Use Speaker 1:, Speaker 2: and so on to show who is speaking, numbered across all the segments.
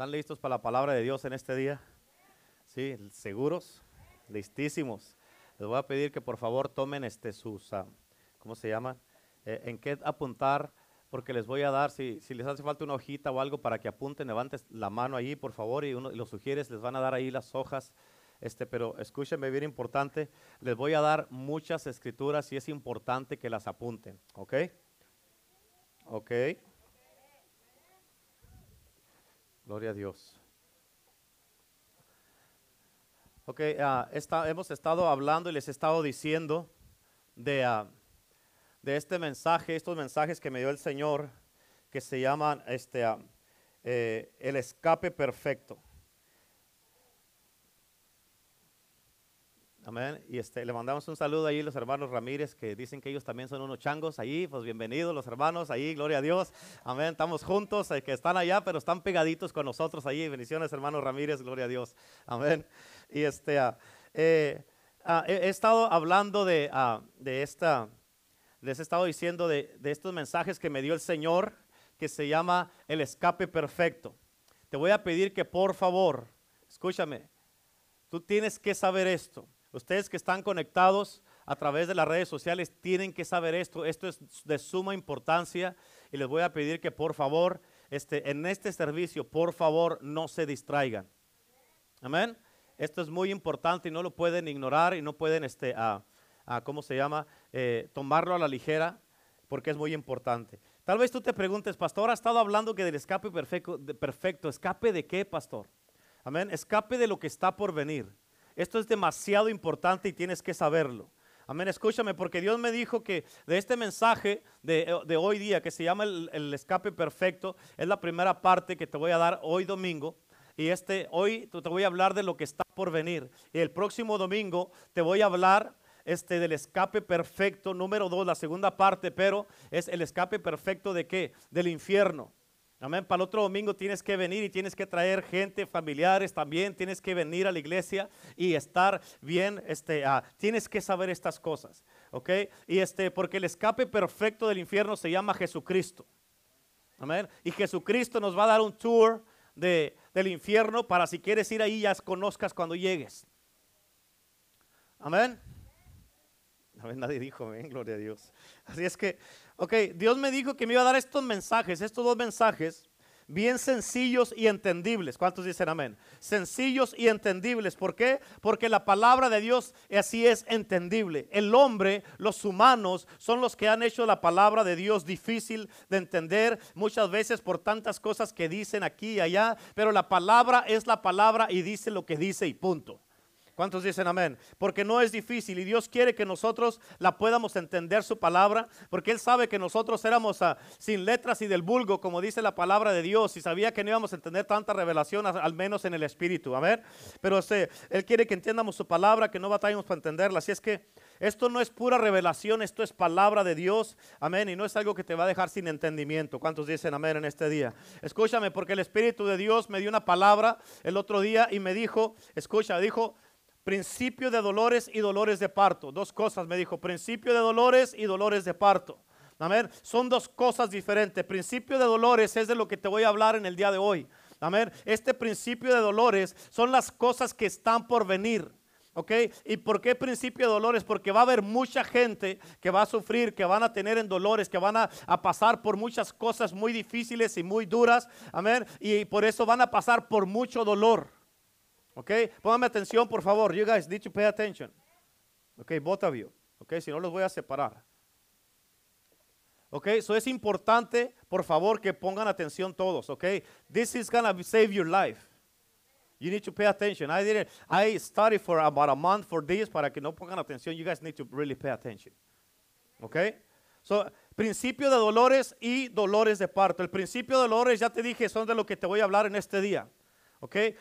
Speaker 1: ¿Están listos para la palabra de Dios en este día? Sí, seguros, listísimos. Les voy a pedir que por favor tomen este sus, ah, ¿cómo se llama? Eh, en qué apuntar, porque les voy a dar, si, les hace falta una hojita o algo para que apunten, levanten la mano ahí, por favor, y los sugieres, les van a dar ahí las hojas. Este, pero escúchenme bien importante, les voy a dar muchas escrituras y es importante que las apunten, ¿ok? ¿Ok? Gloria a Dios. Ok, ah, hemos estado hablando y les he estado diciendo de, ah, de este mensaje, estos mensajes que me dio el Señor, que se llaman este, ah, eh, el escape perfecto. Amén. Y este, le mandamos un saludo ahí a los hermanos Ramírez que dicen que ellos también son unos changos ahí. Pues bienvenidos los hermanos ahí, gloria a Dios. Amén. Estamos juntos, eh, que están allá, pero están pegaditos con nosotros ahí. Bendiciones, hermanos Ramírez, gloria a Dios. Amén. Y este, ah, eh, ah, he, estado hablando de, ah, de esta, les he estado diciendo de, de estos mensajes que me dio el Señor, que se llama el escape perfecto. Te voy a pedir que por favor, escúchame, tú tienes que saber esto Ustedes que están conectados a través de las redes sociales tienen que saber esto. Esto es de suma importancia y les voy a pedir que por favor, este, en este servicio, por favor, no se distraigan. Amén. Esto es muy importante y no lo pueden ignorar y no pueden, este, a, ¿cómo se llama? Eh, tomarlo a la ligera porque es muy importante. Tal vez tú te preguntes, pastor, ha estado hablando que del escape perfecto, perfecto. ¿Escape de qué, pastor? Amén. Escape de lo que está por venir. Esto es demasiado importante y tienes que saberlo. Amén, escúchame, porque Dios me dijo que de este mensaje de, hoy día, que se llama el, escape perfecto, es la primera parte que te voy a dar hoy domingo. Y este, hoy te voy a hablar de lo que está por venir. Y el próximo domingo te voy a hablar este, del escape perfecto, número dos, la segunda parte, pero es el escape perfecto de qué? Del infierno. Amén. Para el otro domingo tienes que venir y tienes que traer gente, familiares también. Tienes que venir a la iglesia y estar bien. Este, ah, tienes que saber estas cosas. ¿Ok? Y este, porque el escape perfecto del infierno se llama Jesucristo. Amén. Y Jesucristo nos va a dar un tour de, del infierno para si quieres ir ahí ya conozcas cuando llegues. Amén. Amén. Nadie dijo, amén, gloria a Dios. Así es que Ok, Dios me dijo que me iba a dar estos mensajes, estos dos mensajes, bien sencillos y entendibles. ¿Cuántos dicen amén? Sencillos y entendibles. ¿Por qué? Porque la palabra de Dios así es entendible. El hombre, los humanos, son los que han hecho la palabra de Dios difícil de entender muchas veces por tantas cosas que dicen aquí y allá. Pero la palabra es la palabra y dice lo que dice y punto. ¿Cuántos dicen amén? Porque no es difícil y Dios quiere que nosotros la podamos entender su palabra, porque Él sabe que nosotros éramos ah, sin letras y del vulgo, como dice la palabra de Dios, y sabía que no íbamos a entender tanta revelación, al menos en el Espíritu, amén. Pero este, Él quiere que entiendamos su palabra, que no batallemos para entenderla. Así es que esto no es pura revelación, esto es palabra de Dios, amén, y no es algo que te va a dejar sin entendimiento. ¿Cuántos dicen amén en este día? Escúchame, porque el Espíritu de Dios me dio una palabra el otro día y me dijo, escucha, dijo, principio de dolores y dolores de parto. Dos cosas me dijo, principio de dolores y dolores de parto. Amén. Son dos cosas diferentes. Principio de dolores es de lo que te voy a hablar en el día de hoy. Amén. Este principio de dolores son las cosas que están por venir. ¿Ok? ¿Y por qué principio de dolores? Porque va a haber mucha gente que va a sufrir, que van a tener en dolores, que van a, a, pasar por muchas cosas muy difíciles y muy duras. Amén. Y por eso van a pasar por mucho dolor. Ok, póngame atención por favor. You guys need to pay attention. Ok, both of you. Ok, si no los voy a separar. Ok, eso es importante, por favor, que pongan atención todos. Ok, this is gonna save your life. You need to pay attention. I didn't. I studied for about a month for this para que no pongan atención. You guys need to really pay attention. Ok, so principio de dolores y dolores de parto. El principio de dolores ya te dije son de lo que te voy a hablar en este día.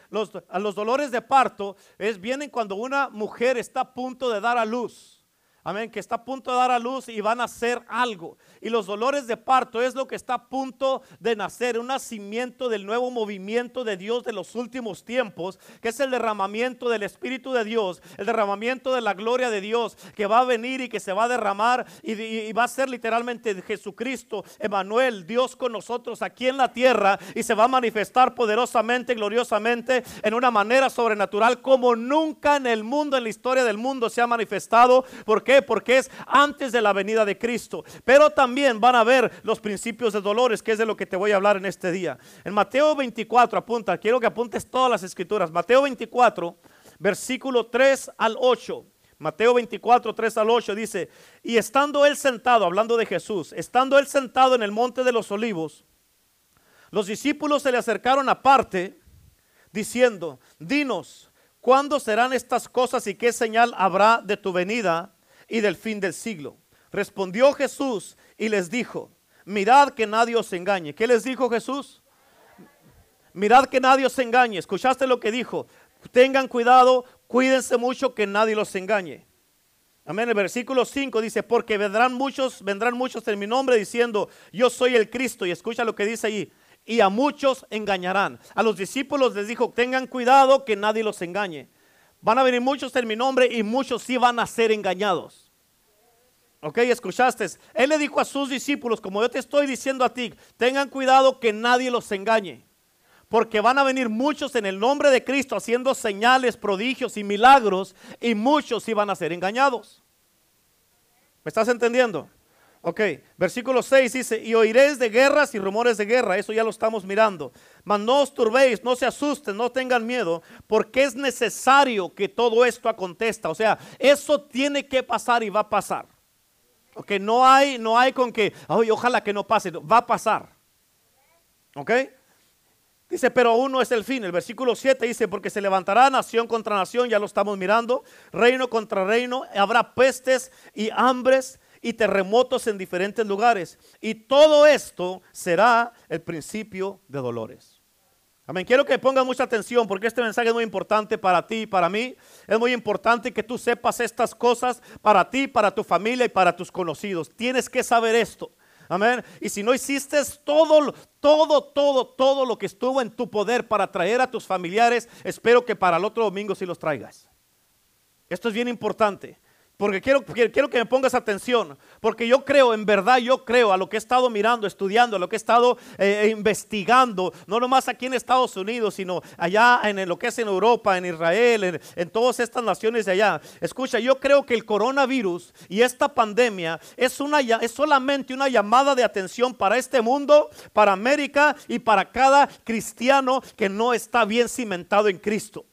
Speaker 1: Los, los dolores de parto es, vienen cuando una mujer está a punto de dar a luz. Amén, que está a punto de dar a luz y van a hacer algo. Y los dolores de parto es lo que está a punto de nacer, un nacimiento del nuevo movimiento de Dios de los últimos tiempos, que es el derramamiento del Espíritu de Dios, el derramamiento de la gloria de Dios, que va a venir y que se va a derramar y, va a ser literalmente Jesucristo, Emanuel, Dios con nosotros aquí en la tierra y se va a manifestar poderosamente, gloriosamente, en una manera sobrenatural como nunca en el mundo, en la historia del mundo se ha manifestado. Porque qué? Porque es antes de la venida de Cristo. Pero también van a ver los principios de dolores, que es de lo que te voy a hablar en este día. En Mateo 24, apunta, quiero que apuntes todas las escrituras. Mateo 24, versículo 3 al 8. Mateo 24, 3 al 8 dice, y estando él sentado, hablando de Jesús, estando él sentado en el monte de los olivos, los discípulos se le acercaron aparte, diciendo, dinos, ¿cuándo serán estas cosas y qué señal habrá de tu venida y del fin del siglo. Respondió Jesús y les dijo, mirad que nadie os engañe. ¿Qué les dijo Jesús? Mirad que nadie os engañe. ¿Escuchaste lo que dijo? Tengan cuidado, cuídense mucho que nadie los engañe. Amén. El versículo 5 dice, porque vendrán muchos, vendrán muchos en mi nombre diciendo, yo soy el Cristo. Y escucha lo que dice ahí. Y a muchos engañarán. A los discípulos les dijo, tengan cuidado que nadie los engañe. Van a venir muchos en mi nombre y muchos sí van a ser engañados. Ok, escuchaste. Él le dijo a sus discípulos, como yo te estoy diciendo a ti, tengan cuidado que nadie los engañe. Porque van a venir muchos en el nombre de Cristo haciendo señales, prodigios y milagros y muchos sí van a ser engañados. ¿Me estás entendiendo? Ok, versículo 6 dice, y oiréis de guerras y rumores de guerra, eso ya lo estamos mirando. Mas no os turbéis, no se asusten, no tengan miedo, porque es necesario que todo esto acontezca. O sea, eso tiene que pasar y va a pasar. Ok, no hay, no hay con que, ay, ojalá que no pase, va a pasar. Ok. Dice, pero aún no es el fin. El versículo 7 dice, porque se levantará nación contra nación, ya lo estamos mirando, reino contra reino, habrá pestes y hambres y terremotos en diferentes lugares. Y todo esto será el principio de dolores. Amén. Quiero que pongan mucha atención porque este mensaje es muy importante para ti y para mí. Es muy importante que tú sepas estas cosas para ti, para tu familia y para tus conocidos. Tienes que saber esto. Amén. Y si no hiciste todo, todo, todo, todo lo que estuvo en tu poder para traer a tus familiares, espero que para el otro domingo sí los traigas. Esto es bien importante. Porque quiero, quiero que me pongas atención, porque yo creo, en verdad yo creo a lo que he estado mirando, estudiando, a lo que he estado eh, investigando, no nomás aquí en Estados Unidos, sino allá en lo que es en Europa, en Israel, en, todas estas naciones de allá. Escucha, yo creo que el coronavirus y esta pandemia es, una, es solamente una llamada de atención para este mundo, para América y para cada cristiano que no está bien cimentado en Cristo.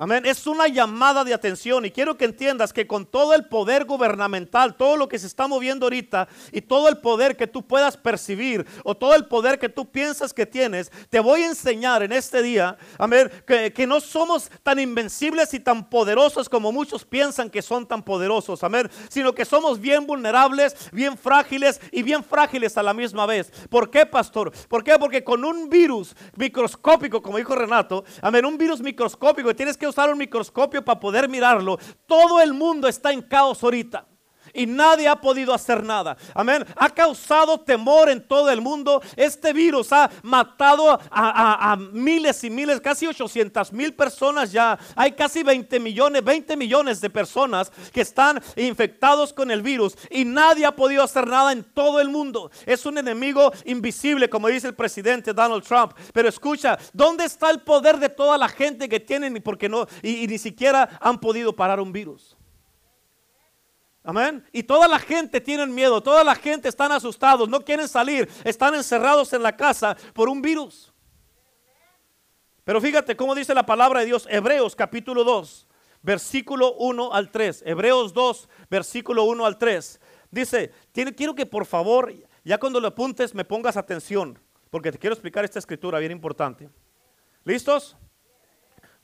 Speaker 1: Amén. Es una llamada de atención y quiero que entiendas que con todo el poder gubernamental, todo lo que se está moviendo ahorita y todo el poder que tú puedas percibir o todo el poder que tú piensas que tienes, te voy a enseñar en este día, amén, que, no somos tan invencibles y tan poderosos como muchos piensan que son tan poderosos, amén, sino que somos bien vulnerables, bien frágiles y bien frágiles a la misma vez. ¿Por qué, pastor? ¿Por qué? Porque con un virus microscópico, como dijo Renato, amén, un virus microscópico tienes que usar un microscopio para poder mirarlo. Todo el mundo está en caos ahorita y nadie ha podido hacer nada. Amén. Ha causado temor en todo el mundo. Este virus ha matado a, miles y miles, casi 800 mil personas ya. Hay casi 20 millones, 20 millones de personas que están infectados con el virus y nadie ha podido hacer nada en todo el mundo. Es un enemigo invisible, como dice el presidente Donald Trump. Pero escucha, ¿dónde está el poder de toda la gente que tienen porque no y ni siquiera han podido parar un virus? Amén. Y toda la gente tiene miedo, toda la gente están asustados, no quieren salir, están encerrados en la casa por un virus. Pero fíjate cómo dice la palabra de Dios, Hebreos capítulo 2, versículo 1 al 3. Hebreos 2, versículo 1 al 3. Dice, quiero que por favor, ya cuando lo apuntes, me pongas atención, porque te quiero explicar esta escritura bien importante. ¿Listos?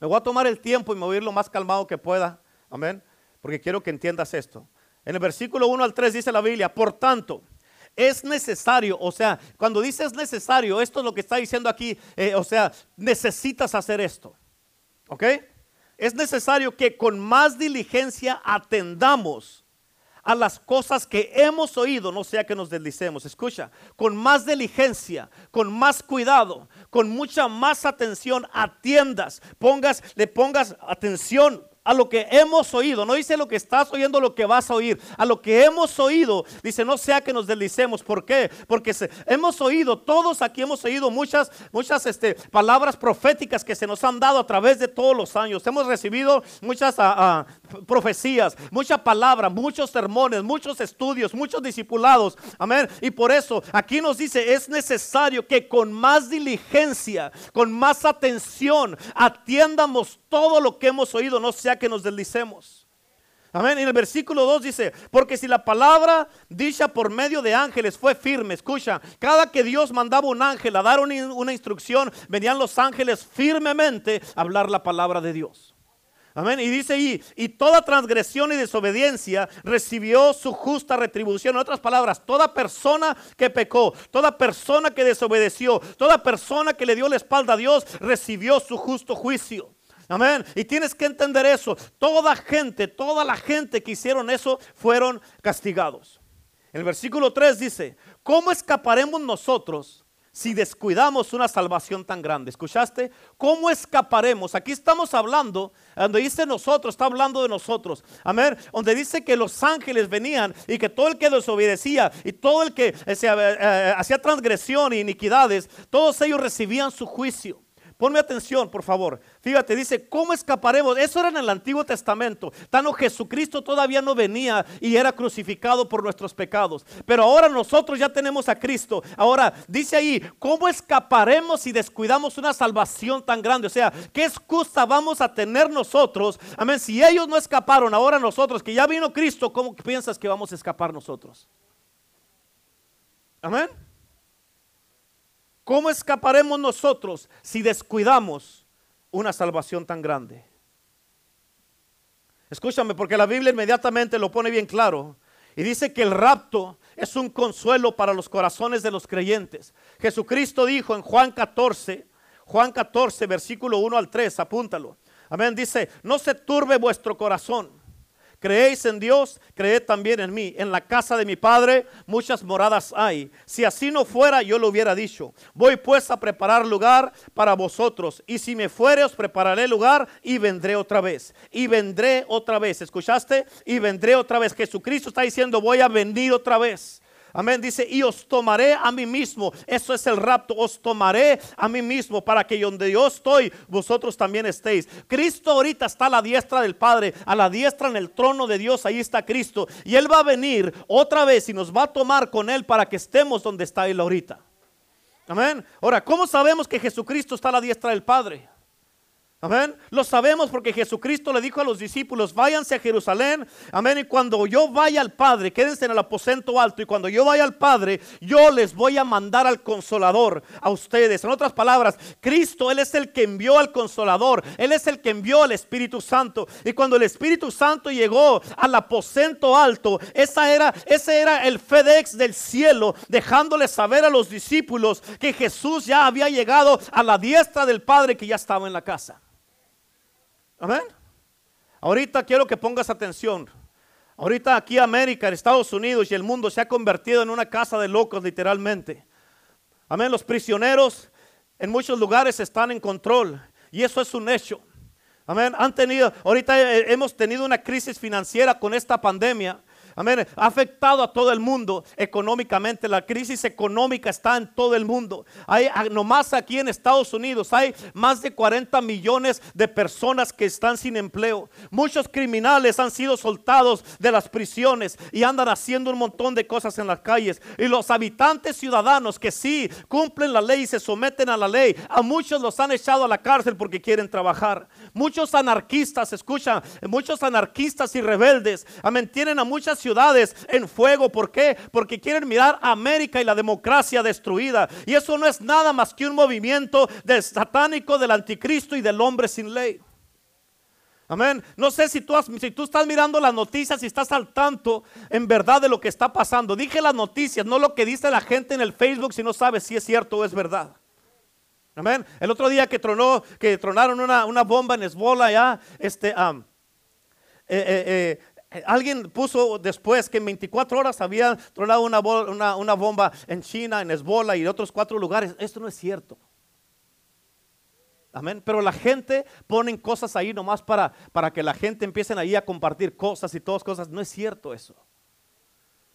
Speaker 1: Me voy a tomar el tiempo y me voy a ir lo más calmado que pueda. Amén. Porque quiero que entiendas esto. En el versículo 1 al 3 dice la Biblia, por tanto, es necesario, o sea, cuando dice es necesario, esto es lo que está diciendo aquí, eh, o sea, necesitas hacer esto. ¿Ok? Es necesario que con más diligencia atendamos a las cosas que hemos oído, no sea que nos deslicemos. Escucha, con más diligencia, con más cuidado, con mucha más atención, atiendas, pongas, le pongas atención a lo que hemos oído. No dice lo que estás oyendo, lo que vas a oír. A lo que hemos oído, dice, no sea que nos deslicemos. ¿Por qué? Porque hemos oído, todos aquí hemos oído muchas, muchas este, palabras proféticas que se nos han dado a través de todos los años. Hemos recibido muchas ah, ah, profecías, mucha palabra, muchos sermones, muchos estudios, muchos discipulados. Amén. Y por eso aquí nos dice, es necesario que con más diligencia, con más atención, atiendamos todo lo que hemos oído, no sea que nos deslicemos. Amén. En el versículo 2 dice, porque si la palabra dicha por medio de ángeles fue firme, escucha, cada que Dios mandaba un ángel a dar una instrucción, venían los ángeles firmemente a hablar la palabra de Dios. Amén. Y dice ahí, y toda transgresión y desobediencia recibió su justa retribución. En otras palabras, toda persona que pecó, toda persona que desobedeció, toda persona que le dio la espalda a Dios, recibió su justo juicio. Amén. Y tienes que entender eso. Toda gente, toda la gente que hicieron eso fueron castigados. El versículo 3 dice, ¿cómo escaparemos nosotros si descuidamos una salvación tan grande? ¿Escuchaste? ¿Cómo escaparemos? Aquí estamos hablando, donde dice nosotros, está hablando de nosotros. Amén. Donde dice que los ángeles venían y que todo el que desobedecía y todo el que eh, eh, eh, hacía transgresión e iniquidades, todos ellos recibían su juicio. Ponme atención, por favor. Fíjate, dice, ¿cómo escaparemos? Eso era en el Antiguo Testamento. Tano Jesucristo todavía no venía y era crucificado por nuestros pecados. Pero ahora nosotros ya tenemos a Cristo. Ahora, dice ahí, ¿cómo escaparemos si descuidamos una salvación tan grande? O sea, ¿qué excusa vamos a tener nosotros? Amén. Si ellos no escaparon, ahora nosotros, que ya vino Cristo, ¿cómo piensas que vamos a escapar nosotros? Amén. ¿Cómo escaparemos nosotros si descuidamos una salvación tan grande? Escúchame, porque la Biblia inmediatamente lo pone bien claro. Y dice que el rapto es un consuelo para los corazones de los creyentes. Jesucristo dijo en Juan 14, Juan 14, versículo 1 al 3, apúntalo. Amén, dice, no se turbe vuestro corazón Creéis en Dios, creed también en mí. En la casa de mi Padre muchas moradas hay. Si así no fuera, yo lo hubiera dicho. Voy pues a preparar lugar para vosotros. Y si me fuere, os prepararé lugar y vendré otra vez. Y vendré otra vez. ¿Escuchaste? Y vendré otra vez. Jesucristo está diciendo, voy a venir otra vez. Amén. Dice, y os tomaré a mí mismo. Eso es el rapto. Os tomaré a mí mismo para que donde yo estoy, vosotros también estéis. Cristo ahorita está a la diestra del Padre, a la diestra en el trono de Dios. Ahí está Cristo. Y Él va a venir otra vez y nos va a tomar con Él para que estemos donde está Él ahorita. Amén. Ahora, ¿cómo sabemos que Jesucristo está a la diestra del Padre? Amén. Lo sabemos porque Jesucristo le dijo a los discípulos, váyanse a Jerusalén. Amén. Y cuando yo vaya al Padre, quédense en el aposento alto. Y cuando yo vaya al Padre, yo les voy a mandar al consolador a ustedes. En otras palabras, Cristo, Él es el que envió al consolador. Él es el que envió al Espíritu Santo. Y cuando el Espíritu Santo llegó al aposento alto, esa era, ese era el FedEx del cielo, dejándole saber a los discípulos que Jesús ya había llegado a la diestra del Padre que ya estaba en la casa. Amén. Ahorita quiero que pongas atención. Ahorita aquí América, Estados Unidos y el mundo se ha convertido en una casa de locos literalmente. Amén. Los prisioneros en muchos lugares están en control y eso es un hecho. Amén. Han tenido, ahorita hemos tenido una crisis financiera con esta pandemia Amén. Ha afectado a todo el mundo económicamente. La crisis económica está en todo el mundo. Hay, ah, nomás aquí en Estados Unidos hay más de 40 millones de personas que están sin empleo. Muchos criminales han sido soltados de las prisiones y andan haciendo un montón de cosas en las calles. Y los habitantes ciudadanos que sí cumplen la ley y se someten a la ley, a muchos los han echado a la cárcel porque quieren trabajar. Muchos anarquistas, escuchan, muchos anarquistas y rebeldes, amén, tienen a muchas ciudades en fuego. ¿Por qué? Porque quieren mirar a América y la democracia destruida. Y eso no es nada más que un movimiento del satánico, del anticristo y del hombre sin ley. Amén. No sé si tú, si tú estás mirando las noticias y estás al tanto en verdad de lo que está pasando. Dije las noticias, no lo que dice la gente en el Facebook si no sabes si es cierto o es verdad. Amén. El otro día que tronó, que tronaron una, bomba en ya, este, eh, eh, eh, Alguien puso después que en 24 horas había tronado una, una, bomba en China, en Esbola y en otros cuatro lugares. Esto no es cierto. Amén. Pero la gente ponen cosas ahí nomás para, para que la gente empiecen ahí a compartir cosas y todas cosas. No es cierto eso.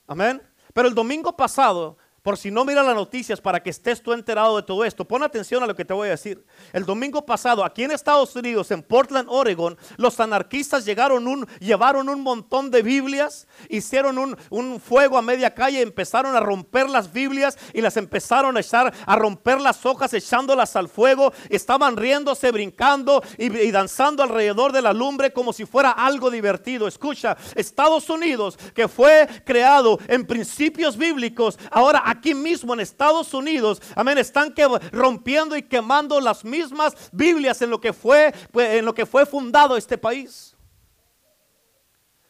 Speaker 1: Amén. Pero el domingo pasado por si no mira las noticias para que estés tú enterado de todo esto, pon atención a lo que te voy a decir. El domingo pasado, aquí en Estados Unidos, en Portland, Oregon, los anarquistas llegaron un, llevaron un montón de Biblias, hicieron un, un fuego a media calle, empezaron a romper las Biblias y las empezaron a echar, a romper las hojas, echándolas al fuego. Estaban riéndose, brincando y, y danzando alrededor de la lumbre como si fuera algo divertido. Escucha, Estados Unidos, que fue creado en principios bíblicos, ahora aquí mismo en Estados Unidos, amén, están rompiendo y quemando las mismas Biblias en lo que fue, pues, en lo que fue fundado este país.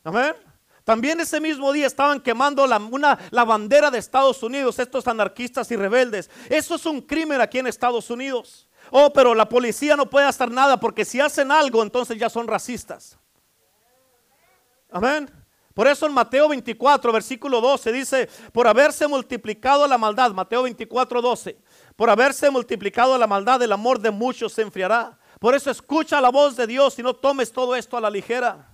Speaker 1: Amén. También ese mismo día estaban quemando la, una, la bandera de Estados Unidos, estos anarquistas y rebeldes. Eso es un crimen aquí en Estados Unidos. Oh, pero la policía no puede hacer nada porque si hacen algo, entonces ya son racistas. Amén. Por eso en Mateo 24, versículo 12 dice, por haberse multiplicado la maldad, Mateo 24, 12, por haberse multiplicado la maldad, el amor de muchos se enfriará. Por eso escucha la voz de Dios y no tomes todo esto a la ligera.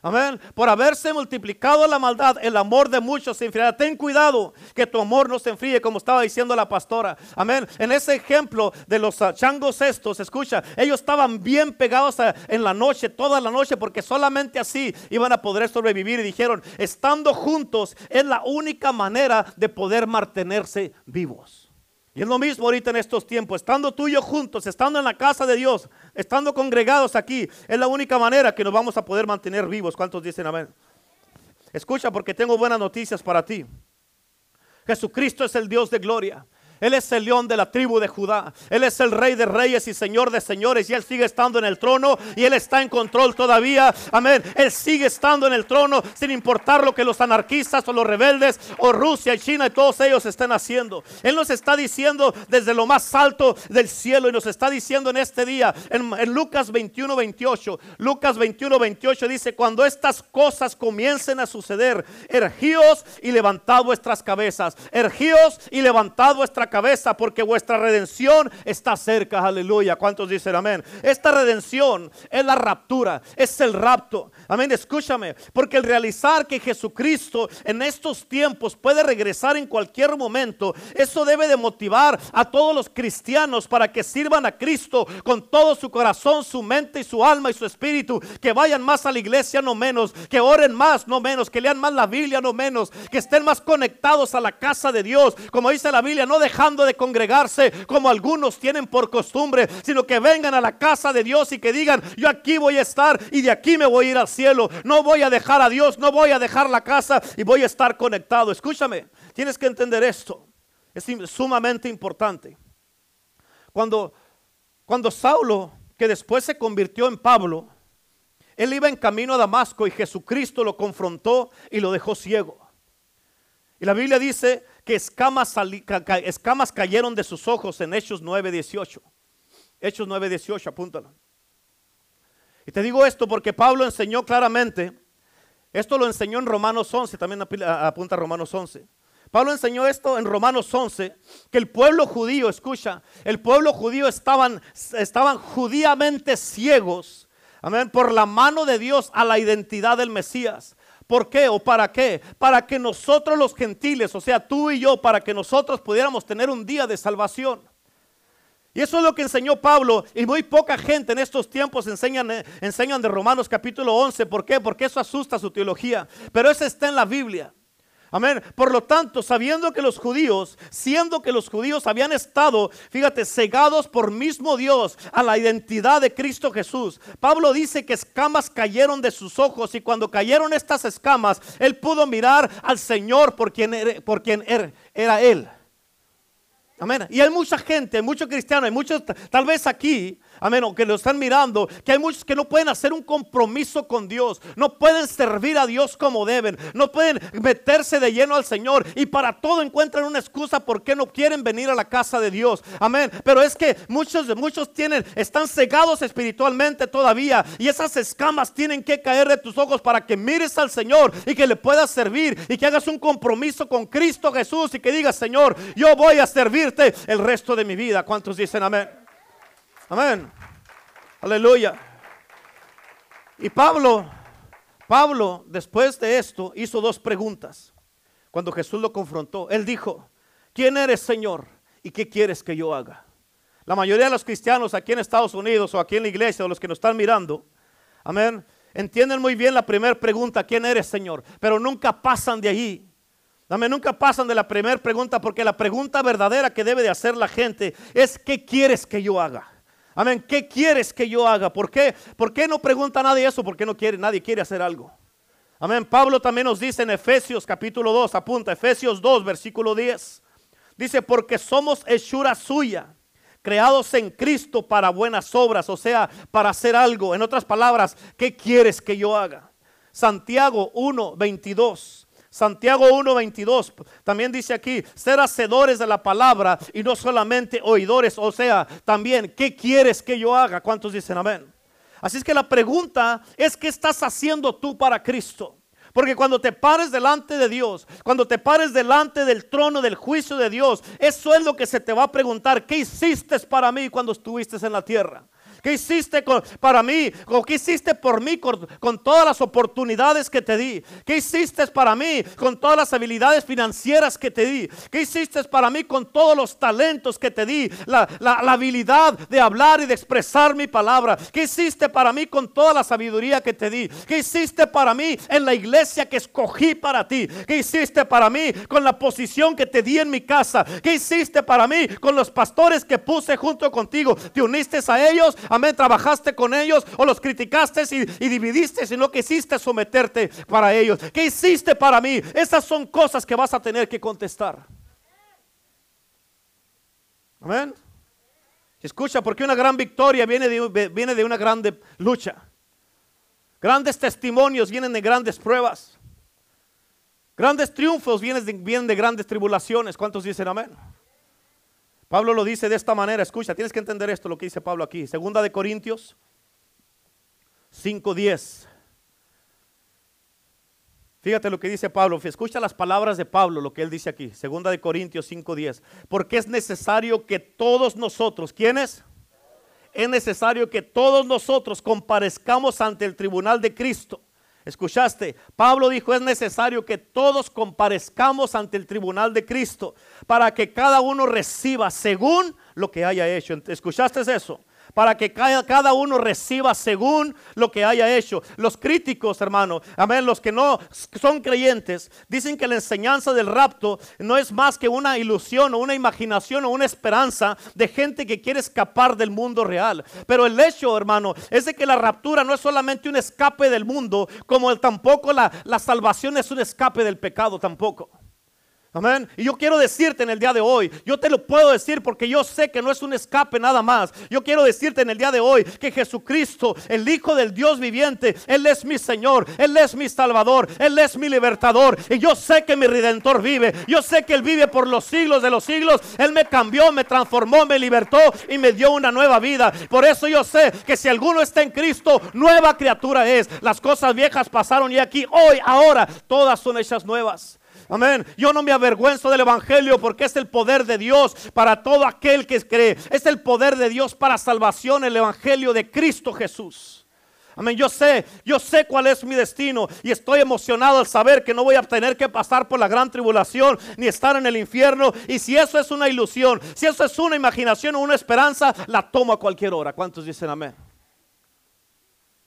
Speaker 1: Amén. Por haberse multiplicado la maldad, el amor de muchos se enfriará. Ten cuidado que tu amor no se enfríe, como estaba diciendo la pastora. Amén. En ese ejemplo de los ah, changos estos, escucha, ellos estaban bien pegados en la noche, toda la noche, porque solamente así iban a poder sobrevivir. Y dijeron, estando juntos es la única manera de poder mantenerse vivos. Y es lo mismo ahorita en estos tiempos, estando tú y yo juntos, estando en la casa de Dios, estando congregados aquí, es la única manera que nos vamos a poder mantener vivos. ¿Cuántos dicen amén? Escucha porque tengo buenas noticias para ti. Jesucristo es el Dios de gloria. Él es el león de la tribu de Judá. Él es el rey de reyes y señor de señores. Y Él sigue estando en el trono y Él está en control todavía. Amén. Él sigue estando en el trono sin importar lo que los anarquistas o los rebeldes o Rusia y China y todos ellos estén haciendo. Él nos está diciendo desde lo más alto del cielo y nos está diciendo en este día, en, Lucas 21, 28. Lucas 21, 28 dice, cuando estas cosas comiencen a suceder, ergíos y levantad vuestras cabezas. Ergíos y levantad cabeza porque vuestra redención está cerca. Aleluya. ¿Cuántos dicen amén? Esta redención es la raptura, es el rapto. Amén. Escúchame, porque el realizar que Jesucristo en estos tiempos puede regresar en cualquier momento, eso debe de motivar a todos los cristianos para que sirvan a Cristo con todo su corazón, su mente y su alma y su espíritu, que vayan más a la iglesia no menos, que oren más no menos, que lean más la Biblia no menos, que estén más conectados a la casa de Dios, como dice la Biblia, no dejar dejando de congregarse como algunos tienen por costumbre, sino que vengan a la casa de Dios y que digan, yo aquí voy a estar y de aquí me voy a ir al cielo. No voy a dejar a Dios, no voy a dejar la casa y voy a estar conectado. Escúchame, tienes que entender esto. Es sumamente importante. Cuando, cuando Saulo, que después se convirtió en Pablo, él iba en camino a Damasco y Jesucristo lo confrontó y lo dejó ciego. Y la Biblia dice que escamas, escamas cayeron de sus ojos en Hechos 9:18. Hechos 9:18, apúntalo. Y te digo esto porque Pablo enseñó claramente, esto lo enseñó en Romanos 11, también apunta Romanos 11. Pablo enseñó esto en Romanos 11, que el pueblo judío, escucha, el pueblo judío estaban, estaban judíamente ciegos, amén, por la mano de Dios a la identidad del Mesías. ¿Por qué o para qué? Para que nosotros los gentiles, o sea, tú y yo, para que nosotros pudiéramos tener un día de salvación. Y eso es lo que enseñó Pablo y muy poca gente en estos tiempos enseñan, eh, enseñan de Romanos capítulo 11. ¿Por qué? Porque eso asusta su teología. Pero eso está en la Biblia. Amén. Por lo tanto, sabiendo que los judíos, siendo que los judíos habían estado, fíjate, cegados por mismo Dios a la identidad de Cristo Jesús, Pablo dice que escamas cayeron de sus ojos y cuando cayeron estas escamas, él pudo mirar al Señor por quien, era, por quien er, era él. Amén. Y hay mucha gente, muchos cristianos, hay muchos, tal vez aquí, amén, o que lo están mirando, que hay muchos que no pueden hacer un compromiso con Dios, no pueden servir a Dios como deben, no pueden meterse de lleno al Señor y para todo encuentran una excusa por qué no quieren venir a la casa de Dios. Amén. Pero es que muchos de muchos tienen están cegados espiritualmente todavía y esas escamas tienen que caer de tus ojos para que mires al Señor y que le puedas servir y que hagas un compromiso con Cristo Jesús y que digas, "Señor, yo voy a servirte el resto de mi vida." ¿Cuántos dicen amén? Amén. Aleluya. Y Pablo, Pablo, después de esto, hizo dos preguntas. Cuando Jesús lo confrontó, él dijo, ¿quién eres, Señor? ¿Y qué quieres que yo haga? La mayoría de los cristianos aquí en Estados Unidos o aquí en la iglesia o los que nos están mirando, amén, entienden muy bien la primera pregunta, ¿quién eres, Señor? Pero nunca pasan de allí. Amén, nunca pasan de la primera pregunta porque la pregunta verdadera que debe de hacer la gente es, ¿qué quieres que yo haga? Amén. ¿Qué quieres que yo haga? ¿Por qué? ¿Por qué no pregunta nadie eso? Porque no quiere, nadie quiere hacer algo. Amén. Pablo también nos dice en Efesios capítulo 2, apunta, Efesios 2, versículo 10. Dice, porque somos hechura suya, creados en Cristo para buenas obras, o sea, para hacer algo. En otras palabras, ¿qué quieres que yo haga? Santiago 1, 22. Santiago 1:22 también dice aquí, ser hacedores de la palabra y no solamente oidores, o sea, también, ¿qué quieres que yo haga? ¿Cuántos dicen amén? Así es que la pregunta es, ¿qué estás haciendo tú para Cristo? Porque cuando te pares delante de Dios, cuando te pares delante del trono del juicio de Dios, eso es lo que se te va a preguntar, ¿qué hiciste para mí cuando estuviste en la tierra? ¿Qué hiciste para mí? ¿O qué hiciste por mí con, todas las oportunidades que te di? ¿Qué hiciste para mí con todas las habilidades financieras que te di? ¿Qué hiciste para mí con todos los talentos que te di? La, habilidad de hablar y de expresar mi palabra. ¿Qué hiciste para mí con toda la sabiduría que te di? ¿Qué hiciste para mí en la iglesia que escogí para ti? ¿Qué hiciste para mí con la posición que te di en mi casa? ¿Qué hiciste para mí con los pastores que puse junto contigo? ¿Te uniste a ellos? Amén, trabajaste con ellos o los criticaste y, y dividiste, sino que hiciste someterte para ellos. ¿Qué hiciste para mí? Esas son cosas que vas a tener que contestar. Amén. Escucha, porque una gran victoria viene de, viene de una grande lucha. Grandes testimonios vienen de grandes pruebas. Grandes triunfos vienen de, vienen de grandes tribulaciones. ¿Cuántos dicen amén? Pablo lo dice de esta manera, escucha, tienes que entender esto, lo que dice Pablo aquí. Segunda de Corintios 5.10. Fíjate lo que dice Pablo, escucha las palabras de Pablo, lo que él dice aquí. Segunda de Corintios 5.10. Porque es necesario que todos nosotros, ¿quiénes? Es necesario que todos nosotros comparezcamos ante el tribunal de Cristo Escuchaste, Pablo dijo, es necesario que todos comparezcamos ante el tribunal de Cristo para que cada uno reciba según lo que haya hecho. ¿Escuchaste eso? Para que cada uno reciba según lo que haya hecho. Los críticos, hermano, amén, los que no son creyentes, dicen que la enseñanza del rapto no es más que una ilusión o una imaginación o una esperanza de gente que quiere escapar del mundo real. Pero el hecho, hermano, es de que la raptura no es solamente un escape del mundo, como el, tampoco la, la salvación es un escape del pecado tampoco. Amén. Y yo quiero decirte en el día de hoy, yo te lo puedo decir porque yo sé que no es un escape nada más. Yo quiero decirte en el día de hoy que Jesucristo, el Hijo del Dios viviente, Él es mi Señor, Él es mi Salvador, Él es mi libertador. Y yo sé que mi Redentor vive. Yo sé que Él vive por los siglos de los siglos. Él me cambió, me transformó, me libertó y me dio una nueva vida. Por eso yo sé que si alguno está en Cristo, nueva criatura es. Las cosas viejas pasaron y aquí, hoy, ahora, todas son hechas nuevas. Amén. Yo no me avergüenzo del Evangelio porque es el poder de Dios para todo aquel que cree. Es el poder de Dios para salvación, el Evangelio de Cristo Jesús. Amén. Yo sé, yo sé cuál es mi destino y estoy emocionado al saber que no voy a tener que pasar por la gran tribulación ni estar en el infierno. Y si eso es una ilusión, si eso es una imaginación o una esperanza, la tomo a cualquier hora. ¿Cuántos dicen amén?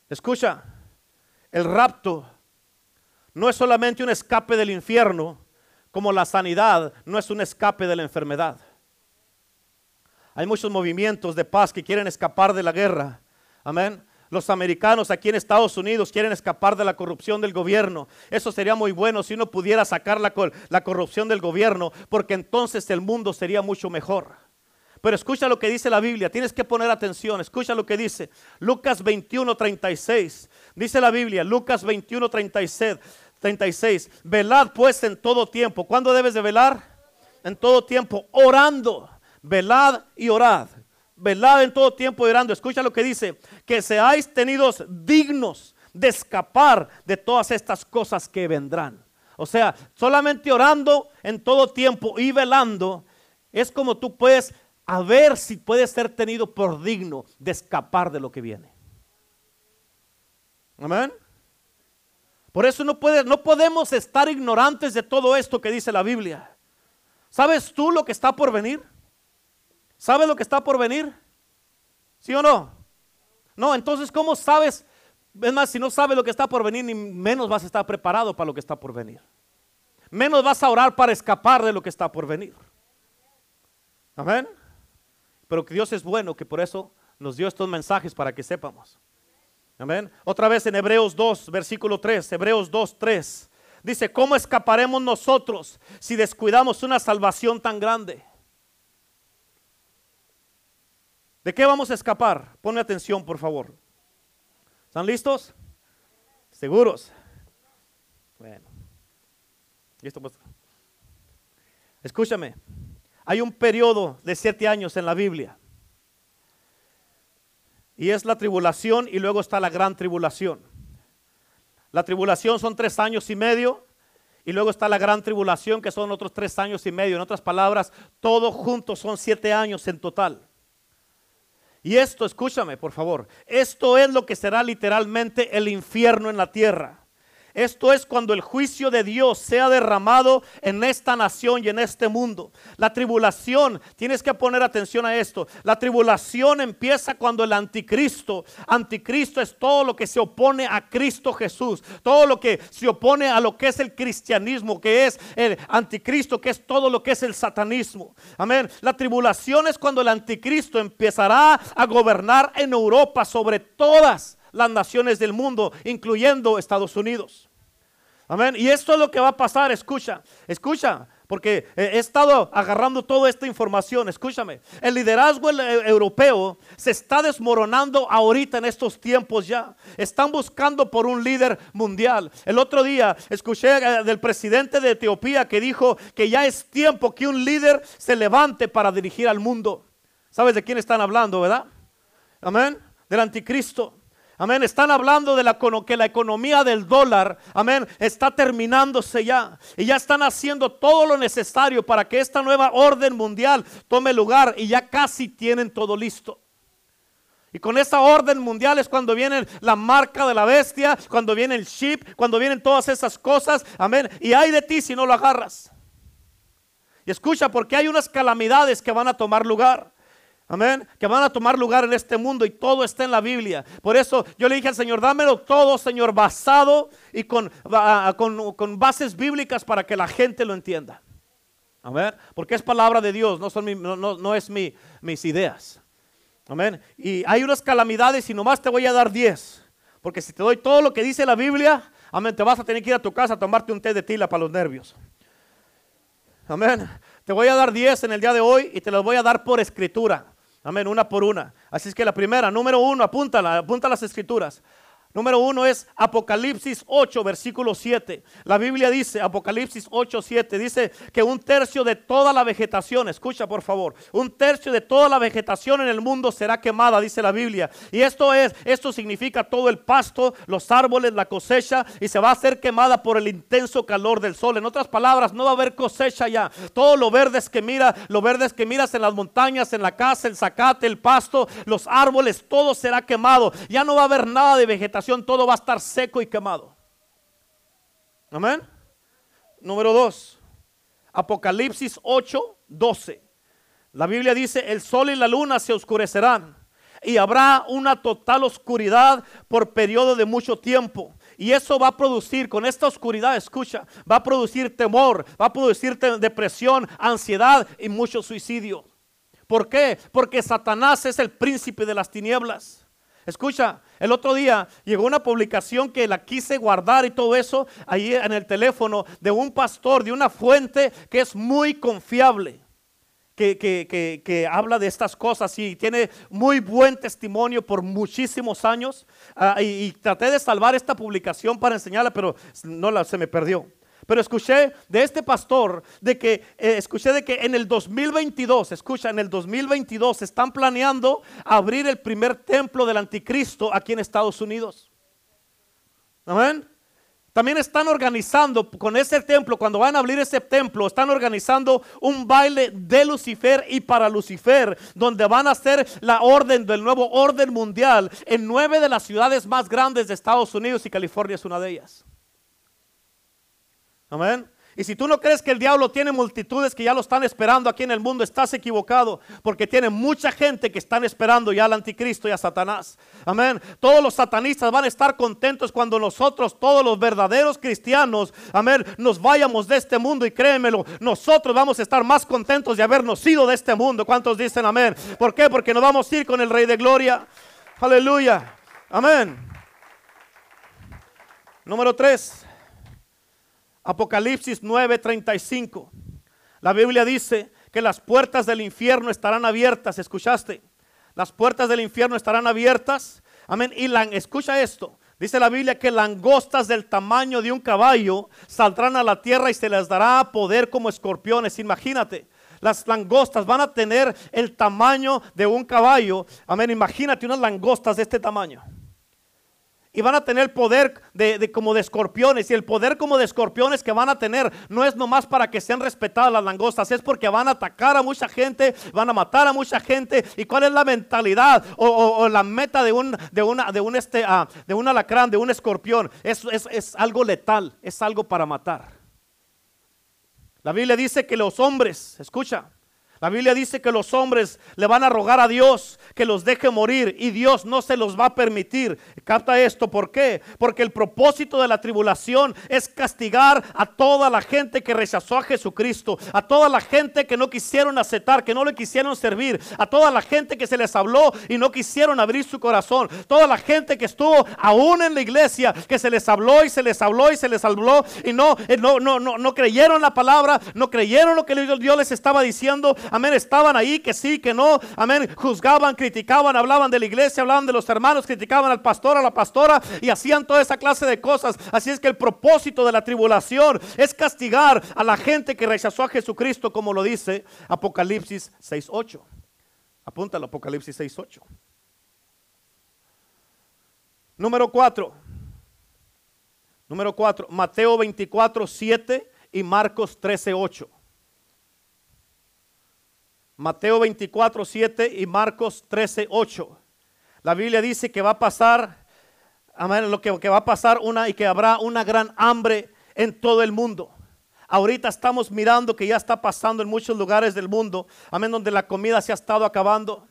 Speaker 1: Escucha, el rapto no es solamente un escape del infierno, como la sanidad no es un escape de la enfermedad. Hay muchos movimientos de paz que quieren escapar de la guerra. Amén. Los americanos aquí en Estados Unidos quieren escapar de la corrupción del gobierno. Eso sería muy bueno si uno pudiera sacar la, la corrupción del gobierno, porque entonces el mundo sería mucho mejor. Pero escucha lo que dice la Biblia, tienes que poner atención, escucha lo que dice. Lucas 21, 36. Dice la Biblia, Lucas 21, 36. 36. Velad pues en todo tiempo. ¿Cuándo debes de velar? En todo tiempo, orando. Velad y orad. Velad en todo tiempo y orando. Escucha lo que dice. Que seáis tenidos dignos de escapar de todas estas cosas que vendrán. O sea, solamente orando en todo tiempo y velando es como tú puedes a ver si puedes ser tenido por digno de escapar de lo que viene. Amén. Por eso no, puede, no podemos estar ignorantes de todo esto que dice la Biblia. ¿Sabes tú lo que está por venir? ¿Sabes lo que está por venir? ¿Sí o no? No, entonces ¿cómo sabes? Es más, si no sabes lo que está por venir, ni menos vas a estar preparado para lo que está por venir. Menos vas a orar para escapar de lo que está por venir. Amén. Pero que Dios es bueno, que por eso nos dio estos mensajes para que sepamos. Amén. Otra vez en Hebreos 2, versículo 3, Hebreos 2, 3. Dice, ¿cómo escaparemos nosotros si descuidamos una salvación tan grande? ¿De qué vamos a escapar? Ponme atención, por favor. ¿Están listos? ¿Seguros? Bueno. Listo, pues. Escúchame. Hay un periodo de siete años en la Biblia y es la tribulación y luego está la gran tribulación. La tribulación son tres años y medio y luego está la gran tribulación que son otros tres años y medio. En otras palabras, todos juntos son siete años en total. Y esto, escúchame por favor, esto es lo que será literalmente el infierno en la tierra. Esto es cuando el juicio de Dios sea derramado en esta nación y en este mundo. La tribulación, tienes que poner atención a esto. La tribulación empieza cuando el anticristo, anticristo es todo lo que se opone a Cristo Jesús, todo lo que se opone a lo que es el cristianismo, que es el anticristo, que es todo lo que es el satanismo. Amén. La tribulación es cuando el anticristo empezará a gobernar en Europa sobre todas las naciones del mundo, incluyendo Estados Unidos. Amén. Y esto es lo que va a pasar, escucha, escucha, porque he estado agarrando toda esta información, escúchame. El liderazgo europeo se está desmoronando ahorita en estos tiempos ya. Están buscando por un líder mundial. El otro día escuché eh, del presidente de Etiopía que dijo que ya es tiempo que un líder se levante para dirigir al mundo. ¿Sabes de quién están hablando, verdad? Amén. Del anticristo. Amén. Están hablando de la, que la economía del dólar, amén, está terminándose ya. Y ya están haciendo todo lo necesario para que esta nueva orden mundial tome lugar. Y ya casi tienen todo listo. Y con esa orden mundial es cuando viene la marca de la bestia, cuando viene el chip, cuando vienen todas esas cosas. Amén. Y hay de ti si no lo agarras. Y escucha, porque hay unas calamidades que van a tomar lugar. Amén. Que van a tomar lugar en este mundo y todo está en la Biblia. Por eso yo le dije al Señor, dámelo todo, Señor, basado y con, bases bíblicas para que la gente lo entienda. Amén. Porque es palabra de Dios, no, son no, es mi, mis ideas. Amén. Y hay unas calamidades y nomás te voy a dar 10. Porque si te doy todo lo que dice la Biblia, amén, te vas a tener que ir a tu casa a tomarte un té de tila para los nervios. Amén. Te voy a dar 10 en el día de hoy y te los voy a dar por escritura. Amén, una por una. Así es que la primera, número uno, apúntala, apunta las escrituras. Número uno es Apocalipsis 8, versículo 7. La Biblia dice, Apocalipsis 8, 7, dice que un tercio de toda la vegetación, escucha por favor, un tercio de toda la vegetación en el mundo será quemada, dice la Biblia. Y esto es, esto significa todo el pasto, los árboles, la cosecha, y se va a hacer quemada por el intenso calor del sol. En otras palabras, no va a haber cosecha ya. Todo lo verdes que mira, lo verdes que miras en las montañas, en la casa, el zacate, el pasto, los árboles, todo será quemado. Ya no va a haber nada de vegetación todo va a estar seco y quemado. Amén. Número 2. Apocalipsis 8, 12. La Biblia dice, el sol y la luna se oscurecerán y habrá una total oscuridad por periodo de mucho tiempo. Y eso va a producir, con esta oscuridad, escucha, va a producir temor, va a producir depresión, ansiedad y mucho suicidio. ¿Por qué? Porque Satanás es el príncipe de las tinieblas. Escucha, el otro día llegó una publicación que la quise guardar y todo eso ahí en el teléfono de un pastor, de una fuente que es muy confiable. que, que- que- habla de estas cosas y tiene muy buen testimonio por muchísimos años. Ah, y, y traté de salvar esta publicación para enseñarla, pero no la, se me perdió. Pero escuché de este pastor de que eh, escuché de que en el 2022, escucha, en el 2022 están planeando abrir el primer templo del anticristo aquí en Estados Unidos. Amén. También están organizando con ese templo, cuando van a abrir ese templo, están organizando un baile de Lucifer y para Lucifer, donde van a hacer la orden del nuevo orden mundial en nueve de las ciudades más grandes de Estados Unidos y California es una de ellas. Amén. Y si tú no crees que el diablo tiene multitudes que ya lo están esperando aquí en el mundo, estás equivocado, porque tiene mucha gente que están esperando ya al anticristo y a Satanás. Amén. Todos los satanistas van a estar contentos cuando nosotros, todos los verdaderos cristianos, amén, nos vayamos de este mundo y créemelo, nosotros vamos a estar más contentos de habernos ido de este mundo. ¿Cuántos dicen amén? ¿Por qué? Porque nos vamos a ir con el Rey de Gloria. Aleluya. Amén. Número 3. Apocalipsis 9:35. La Biblia dice que las puertas del infierno estarán abiertas. ¿Escuchaste? Las puertas del infierno estarán abiertas. Amén. Y la, escucha esto. Dice la Biblia que langostas del tamaño de un caballo saldrán a la tierra y se les dará poder como escorpiones. Imagínate. Las langostas van a tener el tamaño de un caballo. Amén. Imagínate unas langostas de este tamaño. Y van a tener poder de, como de escorpiones. Y el poder como de escorpiones que van a tener no es nomás para que sean respetadas las langostas, es porque van a atacar a mucha gente, van a matar a mucha gente. ¿Y cuál es la mentalidad o la meta de un, de una, de un, este, ah, de un alacrán, de un escorpión? Es, es, es algo letal, es algo para matar. La Biblia dice que los hombres, escucha, la Biblia dice que los hombres le van a rogar a Dios que los deje morir y Dios no se los va a permitir. Capta esto, ¿por qué? Porque el propósito de la tribulación es castigar a toda la gente que rechazó a Jesucristo, a toda la gente que no quisieron aceptar, que no le quisieron servir, a toda la gente que se les habló y no quisieron abrir su corazón, toda la gente que estuvo aún en la iglesia, que se les habló y se les habló y se les habló y no, eh, no, no, no, no creyeron la palabra, no creyeron lo que Dios les estaba diciendo, amén, estaban ahí que sí, que no, amén, juzgaban, criticaban, hablaban de la iglesia, hablaban de los hermanos, criticaban al pastor, a la pastora y hacían toda esa clase de cosas. Así es que el propósito de la tribulación es castigar a la gente que rechazó a Jesucristo, como lo dice Apocalipsis 6.8. Apúntalo, Apocalipsis 6.8. Número 4. Número 4, Mateo 24, 7 y Marcos 13, 8. Mateo 24, 7 y Marcos 13, 8. La Biblia dice que va a pasar, amén, lo que, que va a pasar una y que habrá una gran hambre en todo el mundo. Ahorita estamos mirando que ya está pasando en muchos lugares del mundo, amén, donde la comida se ha estado acabando.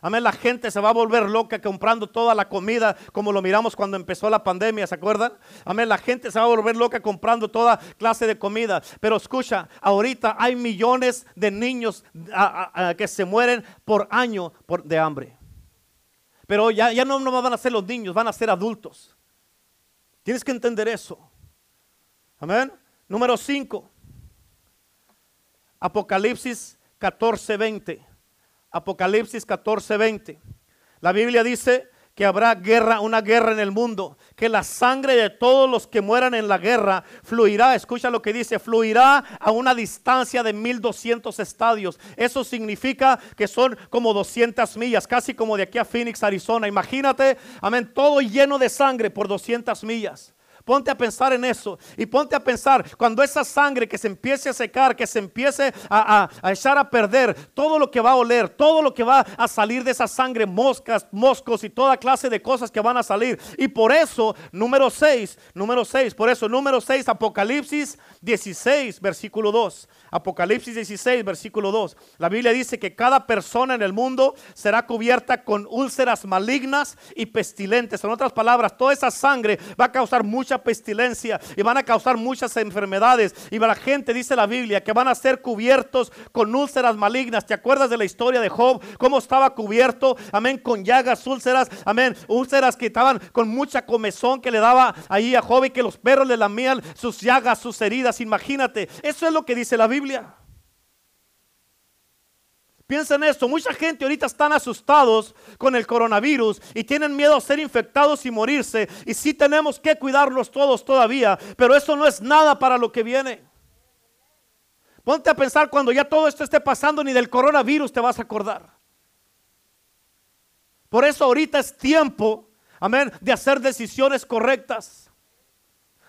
Speaker 1: Amén, la gente se va a volver loca comprando toda la comida como lo miramos cuando empezó la pandemia, ¿se acuerdan? Amén, la gente se va a volver loca comprando toda clase de comida. Pero escucha, ahorita hay millones de niños que se mueren por año por, de hambre. Pero ya, ya no, no van a ser los niños, van a ser adultos. Tienes que entender eso. Amén. Número 5. Apocalipsis 14, 20. Apocalipsis 14, 20. La Biblia dice que habrá guerra, una guerra en el mundo, que la sangre de todos los que mueran en la guerra fluirá, escucha lo que dice, fluirá a una distancia de 1200 estadios. Eso significa que son como 200 millas, casi como de aquí a Phoenix, Arizona. Imagínate, amén, todo lleno de sangre por 200 millas. Ponte a pensar en eso y ponte a pensar cuando esa sangre que se empiece a secar, que se empiece a, a- a echar a perder, todo lo que va a oler, todo lo que va a salir de esa sangre, moscas, moscos y toda clase de cosas que van a salir. Y por eso, número 6, número 6, por eso, número 6, Apocalipsis 16, versículo 2. Apocalipsis 16, versículo 2. La Biblia dice que cada persona en el mundo será cubierta con úlceras malignas y pestilentes. En otras palabras, toda esa sangre va a causar pestilencia y van a causar muchas enfermedades. Y la gente dice la Biblia que van a ser cubiertos con úlceras malignas. ¿Te acuerdas de la historia de Job? Cómo estaba cubierto, amén, con llagas, úlceras, amén, úlceras que estaban con mucha comezón que le daba ahí a Job y que los perros le lamían sus llagas, sus heridas. Imagínate, eso es lo que dice la Biblia. Piensa en esto, mucha gente ahorita están asustados con el coronavirus y tienen miedo a ser infectados y morirse. Y sí tenemos que cuidarnos todos todavía, pero eso no es nada para lo que viene. Ponte a pensar cuando ya todo esto esté pasando, ni del coronavirus te vas a acordar. Por eso ahorita es tiempo, amén, de hacer decisiones correctas.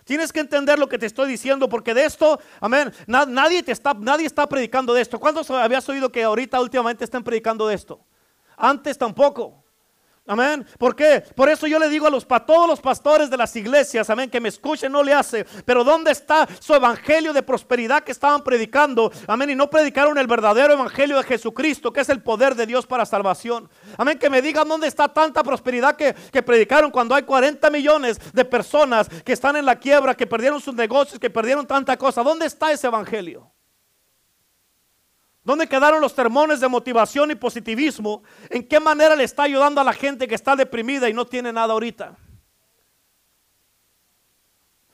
Speaker 1: Tienes que entender lo que te estoy diciendo, porque de esto, amén, nadie, te está, nadie está predicando de esto. ¿Cuántos habías oído que ahorita últimamente están predicando de esto? Antes tampoco. Amén. ¿Por qué? Por eso yo le digo a los todos los pastores de las iglesias, amén, que me escuchen, no le hace. Pero ¿dónde está su evangelio de prosperidad que estaban predicando? Amén. Y no predicaron el verdadero evangelio de Jesucristo, que es el poder de Dios para salvación. Amén. Que me digan dónde está tanta prosperidad que, que predicaron cuando hay 40 millones de personas que están en la quiebra, que perdieron sus negocios, que perdieron tanta cosa. ¿Dónde está ese evangelio? ¿Dónde quedaron los sermones de motivación y positivismo? ¿En qué manera le está ayudando a la gente que está deprimida y no tiene nada ahorita?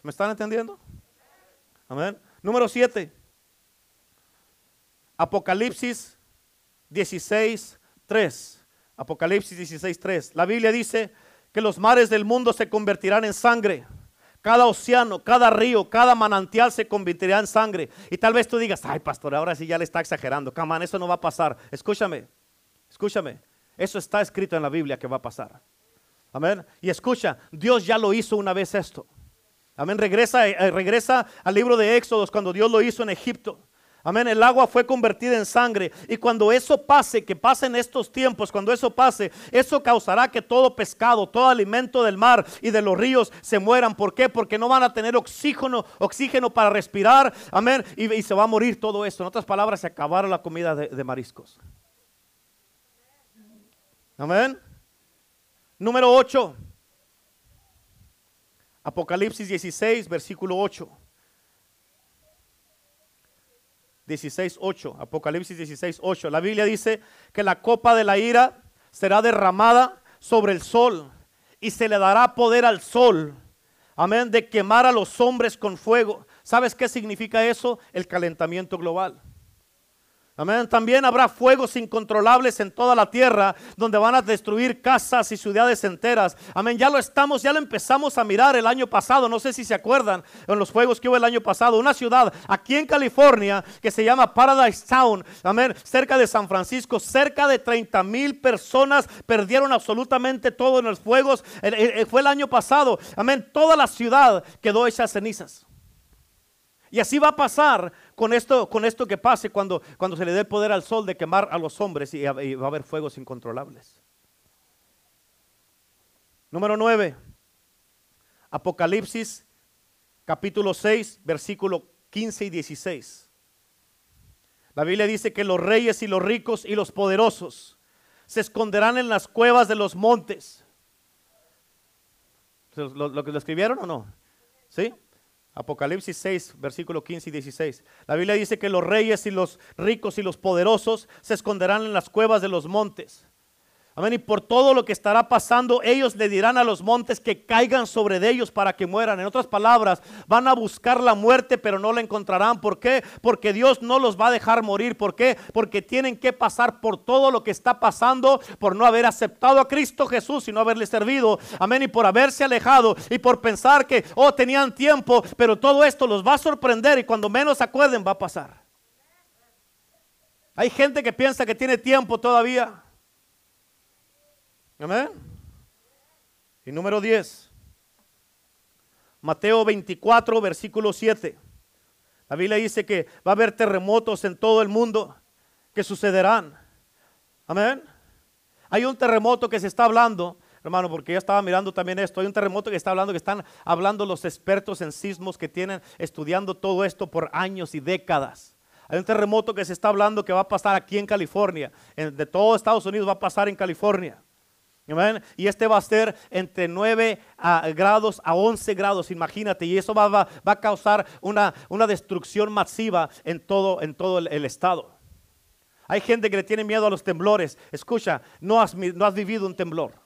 Speaker 1: ¿Me están entendiendo? Amén. Número 7. Apocalipsis 16, 3. Apocalipsis 16, 3. La Biblia dice que los mares del mundo se convertirán en sangre cada océano, cada río, cada manantial se convertirá en sangre. Y tal vez tú digas, ay pastor, ahora sí ya le está exagerando. Camán, eso no va a pasar. Escúchame, escúchame. Eso está escrito en la Biblia que va a pasar. Amén. Y escucha, Dios ya lo hizo una vez esto. Amén. Regresa, eh, regresa al libro de Éxodos cuando Dios lo hizo en Egipto. Amén. El agua fue convertida en sangre. Y cuando eso pase, que pase en estos tiempos, cuando eso pase, eso causará que todo pescado, todo alimento del mar y de los ríos se mueran. ¿Por qué? Porque no van a tener oxígeno, oxígeno para respirar. Amén. Y, se va a morir todo esto. En otras palabras, se acabaron la comida de, de mariscos. Amén. Número 8. Apocalipsis 16, versículo 8. 16.8, Apocalipsis 16.8. La Biblia dice que la copa de la ira será derramada sobre el sol y se le dará poder al sol, amén, de quemar a los hombres con fuego. ¿Sabes qué significa eso? El calentamiento global. Amén. También habrá fuegos incontrolables en toda la tierra donde van a destruir casas y ciudades enteras. Amén. Ya lo estamos, ya lo empezamos a mirar el año pasado. No sé si se acuerdan en los fuegos que hubo el año pasado. Una ciudad aquí en California que se llama Paradise Town. Amén. Cerca de San Francisco. Cerca de 30 mil personas perdieron absolutamente todo en los fuegos. Fue el año pasado. Amén. Toda la ciudad quedó hecha cenizas. Y así va a pasar con esto, con esto que pase cuando, cuando se le dé el poder al sol de quemar a los hombres y, va a haber fuegos incontrolables. Número 9. Apocalipsis capítulo 6, versículo 15 y 16. La Biblia dice que los reyes y los ricos y los poderosos se esconderán en las cuevas de los montes. ¿Lo, lo lo escribieron o no? ¿Sí? Apocalipsis 6, versículo 15 y 16. La Biblia dice que los reyes y los ricos y los poderosos se esconderán en las cuevas de los montes. Amén. Y por todo lo que estará pasando, ellos le dirán a los montes que caigan sobre ellos para que mueran. En otras palabras, van a buscar la muerte, pero no la encontrarán. ¿Por qué? Porque Dios no los va a dejar morir. ¿Por qué? Porque tienen que pasar por todo lo que está pasando, por no haber aceptado a Cristo Jesús y no haberle servido. Amén. Y por haberse alejado y por pensar que, oh, tenían tiempo, pero todo esto los va a sorprender y cuando menos acuerden va a pasar. Hay gente que piensa que tiene tiempo todavía. Amén. Y número 10. Mateo 24, versículo 7. La Biblia dice que va a haber terremotos en todo el mundo que sucederán. Amén. Hay un terremoto que se está hablando, hermano, porque ya estaba mirando también esto. Hay un terremoto que está hablando, que están hablando los expertos en sismos que tienen estudiando todo esto por años y décadas. Hay un terremoto que se está hablando que va a pasar aquí en California. de todo Estados Unidos va a pasar en California. Y este va a ser entre 9 grados a 11 grados, imagínate. Y eso va, a causar una, destrucción masiva en todo, en todo el, estado. Hay gente que le tiene miedo a los temblores. Escucha, no has vivido un temblor.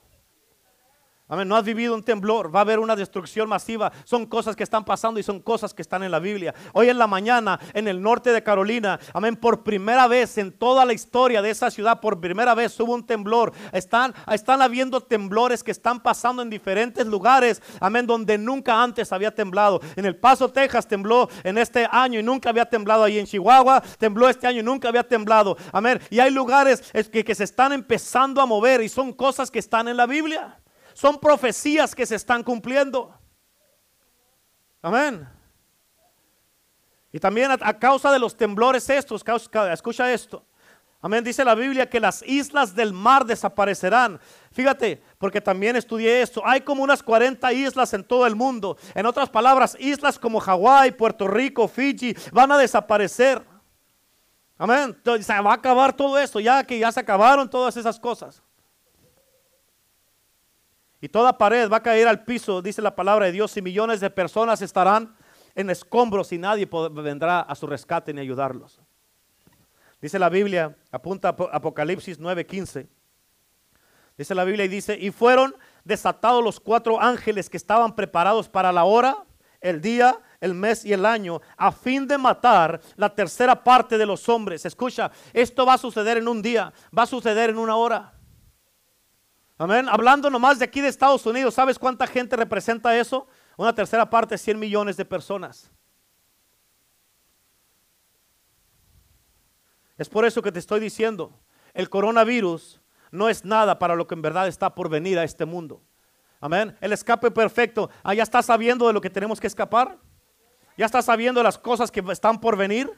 Speaker 1: Amén. No has vivido un temblor, va a haber una destrucción masiva. Son cosas que están pasando y son cosas que están en la Biblia. Hoy en la mañana, en el norte de Carolina, amén, por primera vez en toda la historia de esa ciudad, por primera vez hubo un temblor. Están, están habiendo temblores que están pasando en diferentes lugares, amén, donde nunca antes había temblado. En El Paso, Texas, tembló en este año y nunca había temblado. Ahí en Chihuahua, tembló este año y nunca había temblado. Amén. Y hay lugares que, que se están empezando a mover y son cosas que están en la Biblia. Son profecías que se están cumpliendo. Amén. Y también a, causa de los temblores estos, escucha esto. Amén. Dice la Biblia que las islas del mar desaparecerán. Fíjate, porque también estudié esto. Hay como unas 40 islas en todo el mundo. En otras palabras, islas como Hawái, Puerto Rico, Fiji, van a desaparecer. Amén. Entonces, se va a acabar todo esto, ya que ya se acabaron todas esas cosas. Y toda pared va a caer al piso, dice la palabra de Dios, y millones de personas estarán en escombros y nadie vendrá a su rescate ni ayudarlos. Dice la Biblia, apunta Apocalipsis 9:15. Dice la Biblia y dice, y fueron desatados los cuatro ángeles que estaban preparados para la hora, el día, el mes y el año, a fin de matar la tercera parte de los hombres. Escucha, esto va a suceder en un día, va a suceder en una hora. Amén. Hablando nomás de aquí de Estados Unidos, ¿sabes cuánta gente representa eso? Una tercera parte, 100 millones de personas. Es por eso que te estoy diciendo, el coronavirus no es nada para lo que en verdad está por venir a este mundo. Amén. El escape perfecto. Ah, ya estás sabiendo de lo que tenemos que escapar. Ya estás sabiendo de las cosas que están por venir.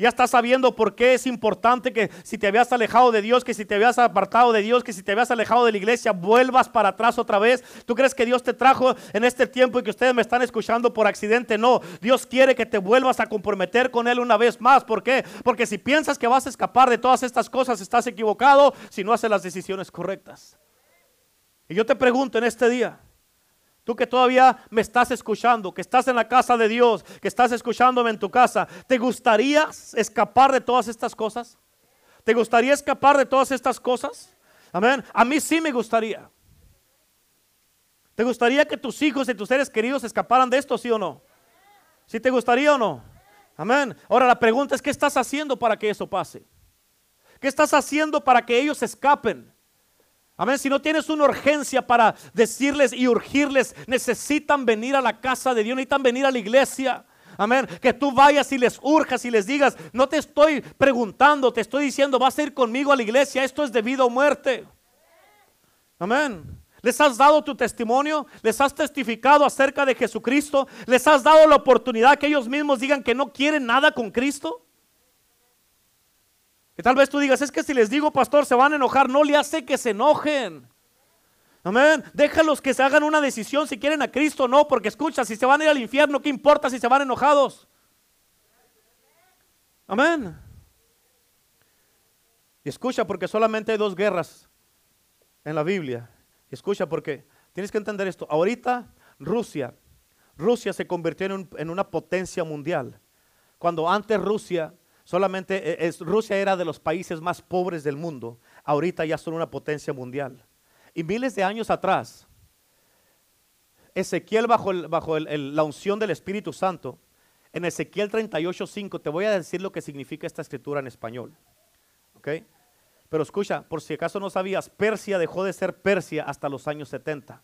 Speaker 1: Ya estás sabiendo por qué es importante que si te habías alejado de Dios, que si te habías apartado de Dios, que si te habías alejado de la iglesia, vuelvas para atrás otra vez. ¿Tú crees que Dios te trajo en este tiempo y que ustedes me están escuchando por accidente? No, Dios quiere que te vuelvas a comprometer con Él una vez más. ¿Por qué? Porque si piensas que vas a escapar de todas estas cosas, estás equivocado si no haces las decisiones correctas. Y yo te pregunto en este día, Tú que todavía me estás escuchando, que estás en la casa de Dios, que estás escuchándome en tu casa, ¿te gustaría escapar de todas estas cosas? ¿Te gustaría escapar de todas estas cosas? Amén. A mí sí me gustaría. ¿Te gustaría que tus hijos y tus seres queridos escaparan de esto, sí o no? ¿Sí te gustaría o no? Amén. Ahora la pregunta es, ¿qué estás haciendo para que eso pase? ¿Qué estás haciendo para que ellos escapen? Amén. Si no tienes una urgencia para decirles y urgirles, necesitan venir a la casa de Dios, necesitan venir a la iglesia. Amén. Que tú vayas y les urjas y les digas, no te estoy preguntando, te estoy diciendo, vas a ir conmigo a la iglesia, esto es de vida o muerte. Amén. ¿Les has dado tu testimonio? ¿Les has testificado acerca de Jesucristo? ¿Les has dado la oportunidad que ellos mismos digan que no quieren nada con Cristo? Tal vez tú digas, es que si les digo, pastor, se van a enojar. No le hace que se enojen. Amén. Déjalos que se hagan una decisión si quieren a Cristo o no, porque escucha, si se van a ir al infierno, ¿qué importa si se van enojados? Amén. Y escucha, porque solamente hay dos guerras en la Biblia. Escucha, porque tienes que entender esto. Ahorita Rusia, Rusia se convirtió en una potencia mundial. Cuando antes Rusia Solamente eh, Rusia era de los países más pobres del mundo. Ahorita ya son una potencia mundial. Y miles de años atrás, Ezequiel bajo, bajo la unción del Espíritu Santo, en Ezequiel 38.5, te voy a decir lo que significa esta escritura en español. Pero escucha, por si acaso no sabías, Persia dejó de ser Persia hasta los años 70.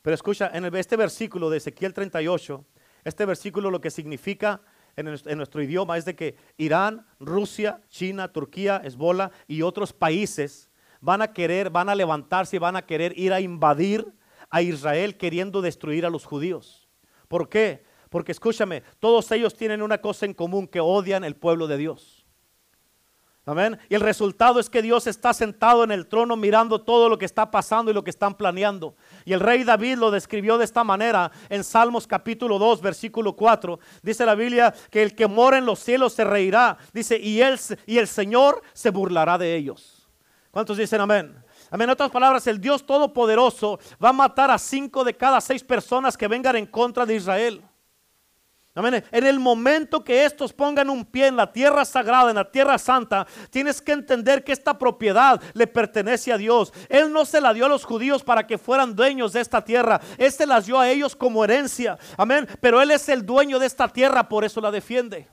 Speaker 1: Pero escucha, en este versículo de Ezequiel 38, este versículo lo que significa en nuestro, idioma es de que Irán, Rusia, China, Turquía, Esbola y otros países van a querer, van a levantarse y van a querer ir a invadir a Israel queriendo destruir a los judíos. ¿Por qué? Porque escúchame, todos ellos tienen una cosa en común que odian el pueblo de Dios. Amén. Y el resultado es que Dios está sentado en el trono mirando todo lo que está pasando y lo que están planeando. Y el rey David lo describió de esta manera en Salmos capítulo 2, versículo 4. Dice la Biblia que el que mora en los cielos se reirá. Dice, y, él, y el Señor se burlará de ellos. ¿Cuántos dicen amén? Amén. En otras palabras, el Dios Todopoderoso va a matar a cinco de cada seis personas que vengan en contra de Israel. Amén. En el momento que estos pongan un pie en la tierra sagrada, en la tierra santa, tienes que entender que esta propiedad le pertenece a Dios. Él no se la dio a los judíos para que fueran dueños de esta tierra. Él se las dio a ellos como herencia. Amén. Pero Él es el dueño de esta tierra, por eso la defiende.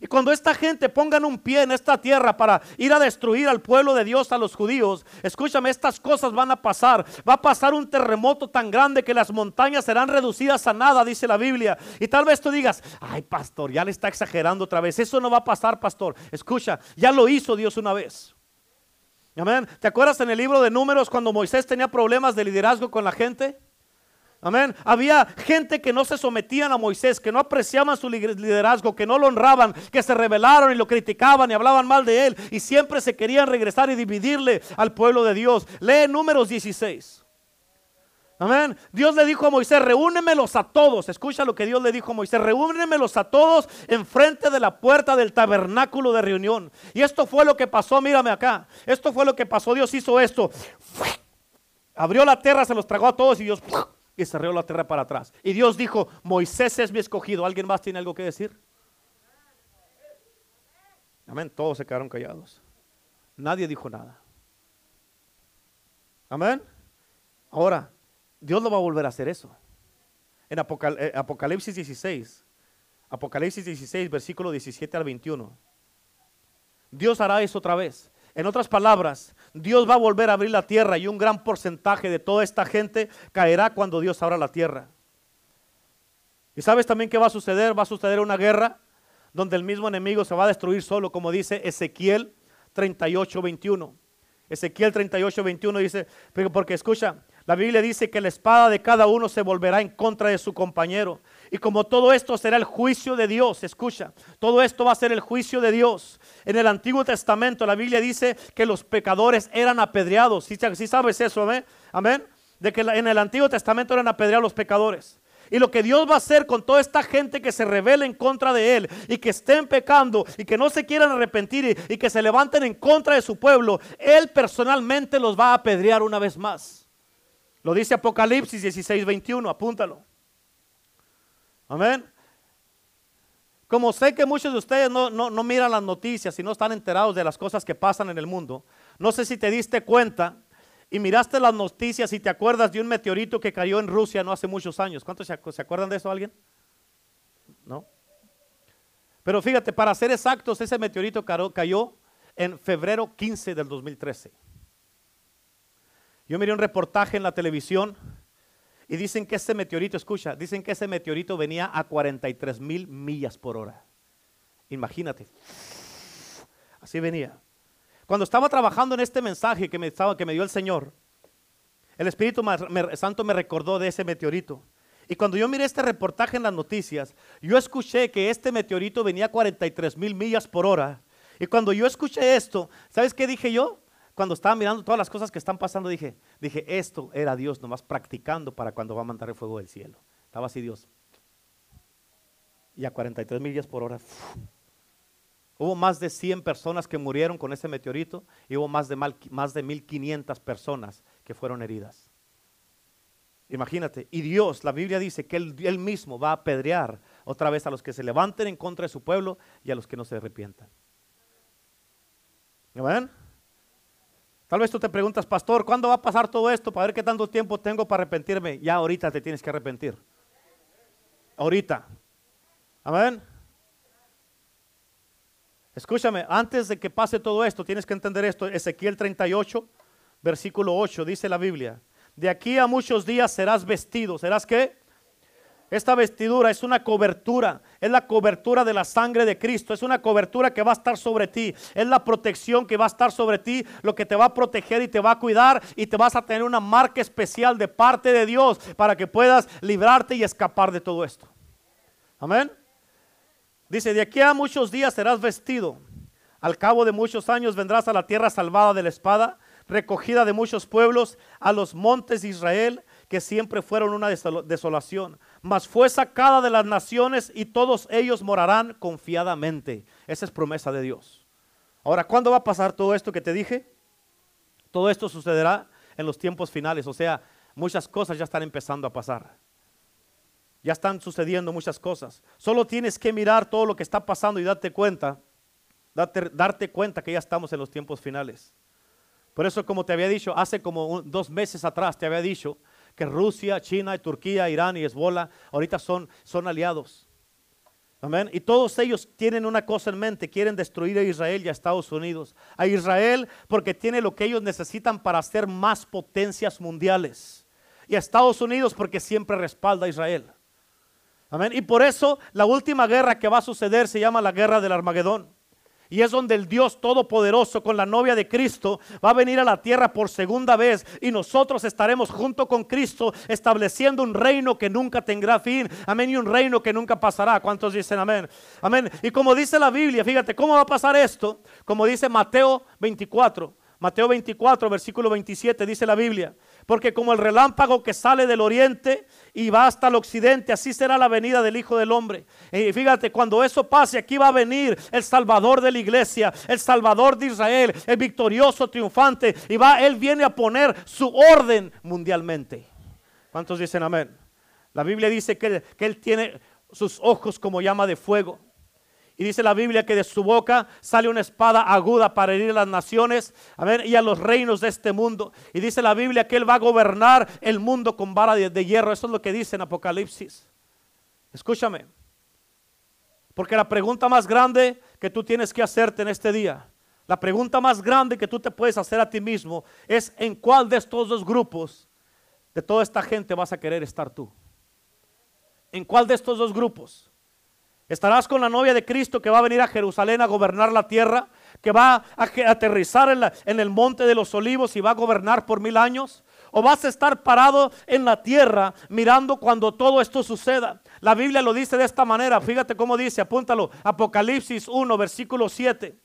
Speaker 1: Y cuando esta gente pongan un pie en esta tierra para ir a destruir al pueblo de Dios, a los judíos, escúchame, estas cosas van a pasar. Va a pasar un terremoto tan grande que las montañas serán reducidas a nada, dice la Biblia. Y tal vez tú digas, ay pastor, ya le está exagerando otra vez. Eso no va a pasar, pastor. Escucha, ya lo hizo Dios una vez. Amén. ¿Te acuerdas en el libro de números cuando Moisés tenía problemas de liderazgo con la gente? Amén. Había gente que no se sometían a Moisés, que no apreciaban su liderazgo, que no lo honraban, que se rebelaron y lo criticaban y hablaban mal de él y siempre se querían regresar y dividirle al pueblo de Dios. Lee números 16. Amén. Dios le dijo a Moisés, reúnemelos a todos. Escucha lo que Dios le dijo a Moisés, reúnemelos a todos enfrente de la puerta del tabernáculo de reunión. Y esto fue lo que pasó, mírame acá. Esto fue lo que pasó. Dios hizo esto. Abrió la tierra, se los tragó a todos y Dios y cerró la tierra para atrás. Y Dios dijo, Moisés es mi escogido. ¿Alguien más tiene algo que decir? Amén. Todos se quedaron callados. Nadie dijo nada. Amén. Ahora, Dios no va a volver a hacer eso. En eh, Apocalipsis 16, Apocalipsis 16, versículo 17 al 21. Dios hará eso otra vez. En otras palabras, Dios va a volver a abrir la tierra y un gran porcentaje de toda esta gente caerá cuando Dios abra la tierra. ¿Y sabes también qué va a suceder? Va a suceder una guerra donde el mismo enemigo se va a destruir solo, como dice Ezequiel 38, 21. Ezequiel 38, 21 dice, porque escucha, la Biblia dice que la espada de cada uno se volverá en contra de su compañero. Y como todo esto será el juicio de Dios, escucha, todo esto va a ser el juicio de Dios. En el Antiguo Testamento la Biblia dice que los pecadores eran apedreados. Si ¿Sí, sabes eso, amén? Amén. De que en el Antiguo Testamento eran apedreados los pecadores. Y lo que Dios va a hacer con toda esta gente que se revela en contra de Él y que estén pecando y que no se quieran arrepentir y, y que se levanten en contra de su pueblo, Él personalmente los va a apedrear una vez más. Lo dice Apocalipsis 16, 21, apúntalo. Amén. Como sé que muchos de ustedes no, no, miran las noticias y no están enterados de las cosas que pasan en el mundo, no sé si te diste cuenta y miraste las noticias y te acuerdas de un meteorito que cayó en Rusia no hace muchos años. ¿Cuántos se, se acuerdan de eso alguien? ¿No? Pero fíjate, para ser exactos, ese meteorito cayó en febrero 15 del 2013. Yo miré un reportaje en la televisión y dicen que ese meteorito, escucha, dicen que ese meteorito venía a 43 mil millas por hora. Imagínate. Así venía. Cuando estaba trabajando en este mensaje que me, estaba, que me dio el Señor, el Espíritu Santo me recordó de ese meteorito. Y cuando yo miré este reportaje en las noticias, yo escuché que este meteorito venía a 43 mil millas por hora. Y cuando yo escuché esto, ¿sabes qué dije yo? Cuando estaba mirando todas las cosas que están pasando, dije, dije, esto era Dios nomás practicando para cuando va a mandar el fuego del cielo. Estaba así Dios. Y a 43 millas por hora. Hubo más de 100 personas que murieron con ese meteorito y hubo más de, más de 1500 personas que fueron heridas. Imagínate, y Dios, la Biblia dice que él, mismo va a apedrear otra vez a los que se levanten en contra de su pueblo y a los que no se arrepientan. ¿Ven? Tal vez tú te preguntas, pastor, ¿cuándo va a pasar todo esto para ver qué tanto tiempo tengo para arrepentirme? Ya ahorita te tienes que arrepentir. Ahorita. Amén. Escúchame, antes de que pase todo esto, tienes que entender esto. Ezequiel 38, versículo 8, dice la Biblia. De aquí a muchos días serás vestido. ¿Serás qué? Esta vestidura es una cobertura, es la cobertura de la sangre de Cristo, es una cobertura que va a estar sobre ti, es la protección que va a estar sobre ti, lo que te va a proteger y te va a cuidar y te vas a tener una marca especial de parte de Dios para que puedas librarte y escapar de todo esto. Amén. Dice, de aquí a muchos días serás vestido, al cabo de muchos años vendrás a la tierra salvada de la espada, recogida de muchos pueblos, a los montes de Israel, que siempre fueron una desolación mas fue sacada de las naciones y todos ellos morarán confiadamente. Esa es promesa de Dios. Ahora, ¿cuándo va a pasar todo esto que te dije? Todo esto sucederá en los tiempos finales, o sea, muchas cosas ya están empezando a pasar. Ya están sucediendo muchas cosas. Solo tienes que mirar todo lo que está pasando y darte cuenta, darte, cuenta que ya estamos en los tiempos finales. Por eso, como te había dicho, hace como dos meses atrás te había dicho que Rusia, China, Turquía, Irán y Hezbollah ahorita son, son aliados. Amén. Y todos ellos tienen una cosa en mente, quieren destruir a Israel y a Estados Unidos. A Israel porque tiene lo que ellos necesitan para ser más potencias mundiales. Y a Estados Unidos porque siempre respalda a Israel. Amén. Y por eso la última guerra que va a suceder se llama la guerra del Armagedón. Y es donde el Dios Todopoderoso con la novia de Cristo va a venir a la tierra por segunda vez y nosotros estaremos junto con Cristo estableciendo un reino que nunca tendrá fin. Amén. Y un reino que nunca pasará. ¿Cuántos dicen amén? Amén. Y como dice la Biblia, fíjate, ¿cómo va a pasar esto? Como dice Mateo 24. Mateo 24, versículo 27, dice la Biblia. Porque como el relámpago que sale del oriente y va hasta el occidente, así será la venida del Hijo del Hombre. Y fíjate, cuando eso pase, aquí va a venir el Salvador de la iglesia, el Salvador de Israel, el victorioso, triunfante. Y va, Él viene a poner su orden mundialmente. ¿Cuántos dicen amén? La Biblia dice que, que Él tiene sus ojos como llama de fuego. Y dice la Biblia que de su boca sale una espada aguda para herir a las naciones y a los reinos de este mundo. Y dice la Biblia que Él va a gobernar el mundo con vara de, hierro. Eso es lo que dice en Apocalipsis. Escúchame. Porque la pregunta más grande que tú tienes que hacerte en este día, la pregunta más grande que tú te puedes hacer a ti mismo es en cuál de estos dos grupos de toda esta gente vas a querer estar tú. ¿En cuál de estos dos grupos? Estarás con la novia de Cristo que va a venir a Jerusalén a gobernar la tierra, que va a aterrizar en, el monte de los olivos y va a gobernar por mil años. O vas a estar parado en la tierra mirando cuando todo esto suceda. La Biblia lo dice de esta manera. Fíjate cómo dice, apúntalo. Apocalipsis 1, versículo 7.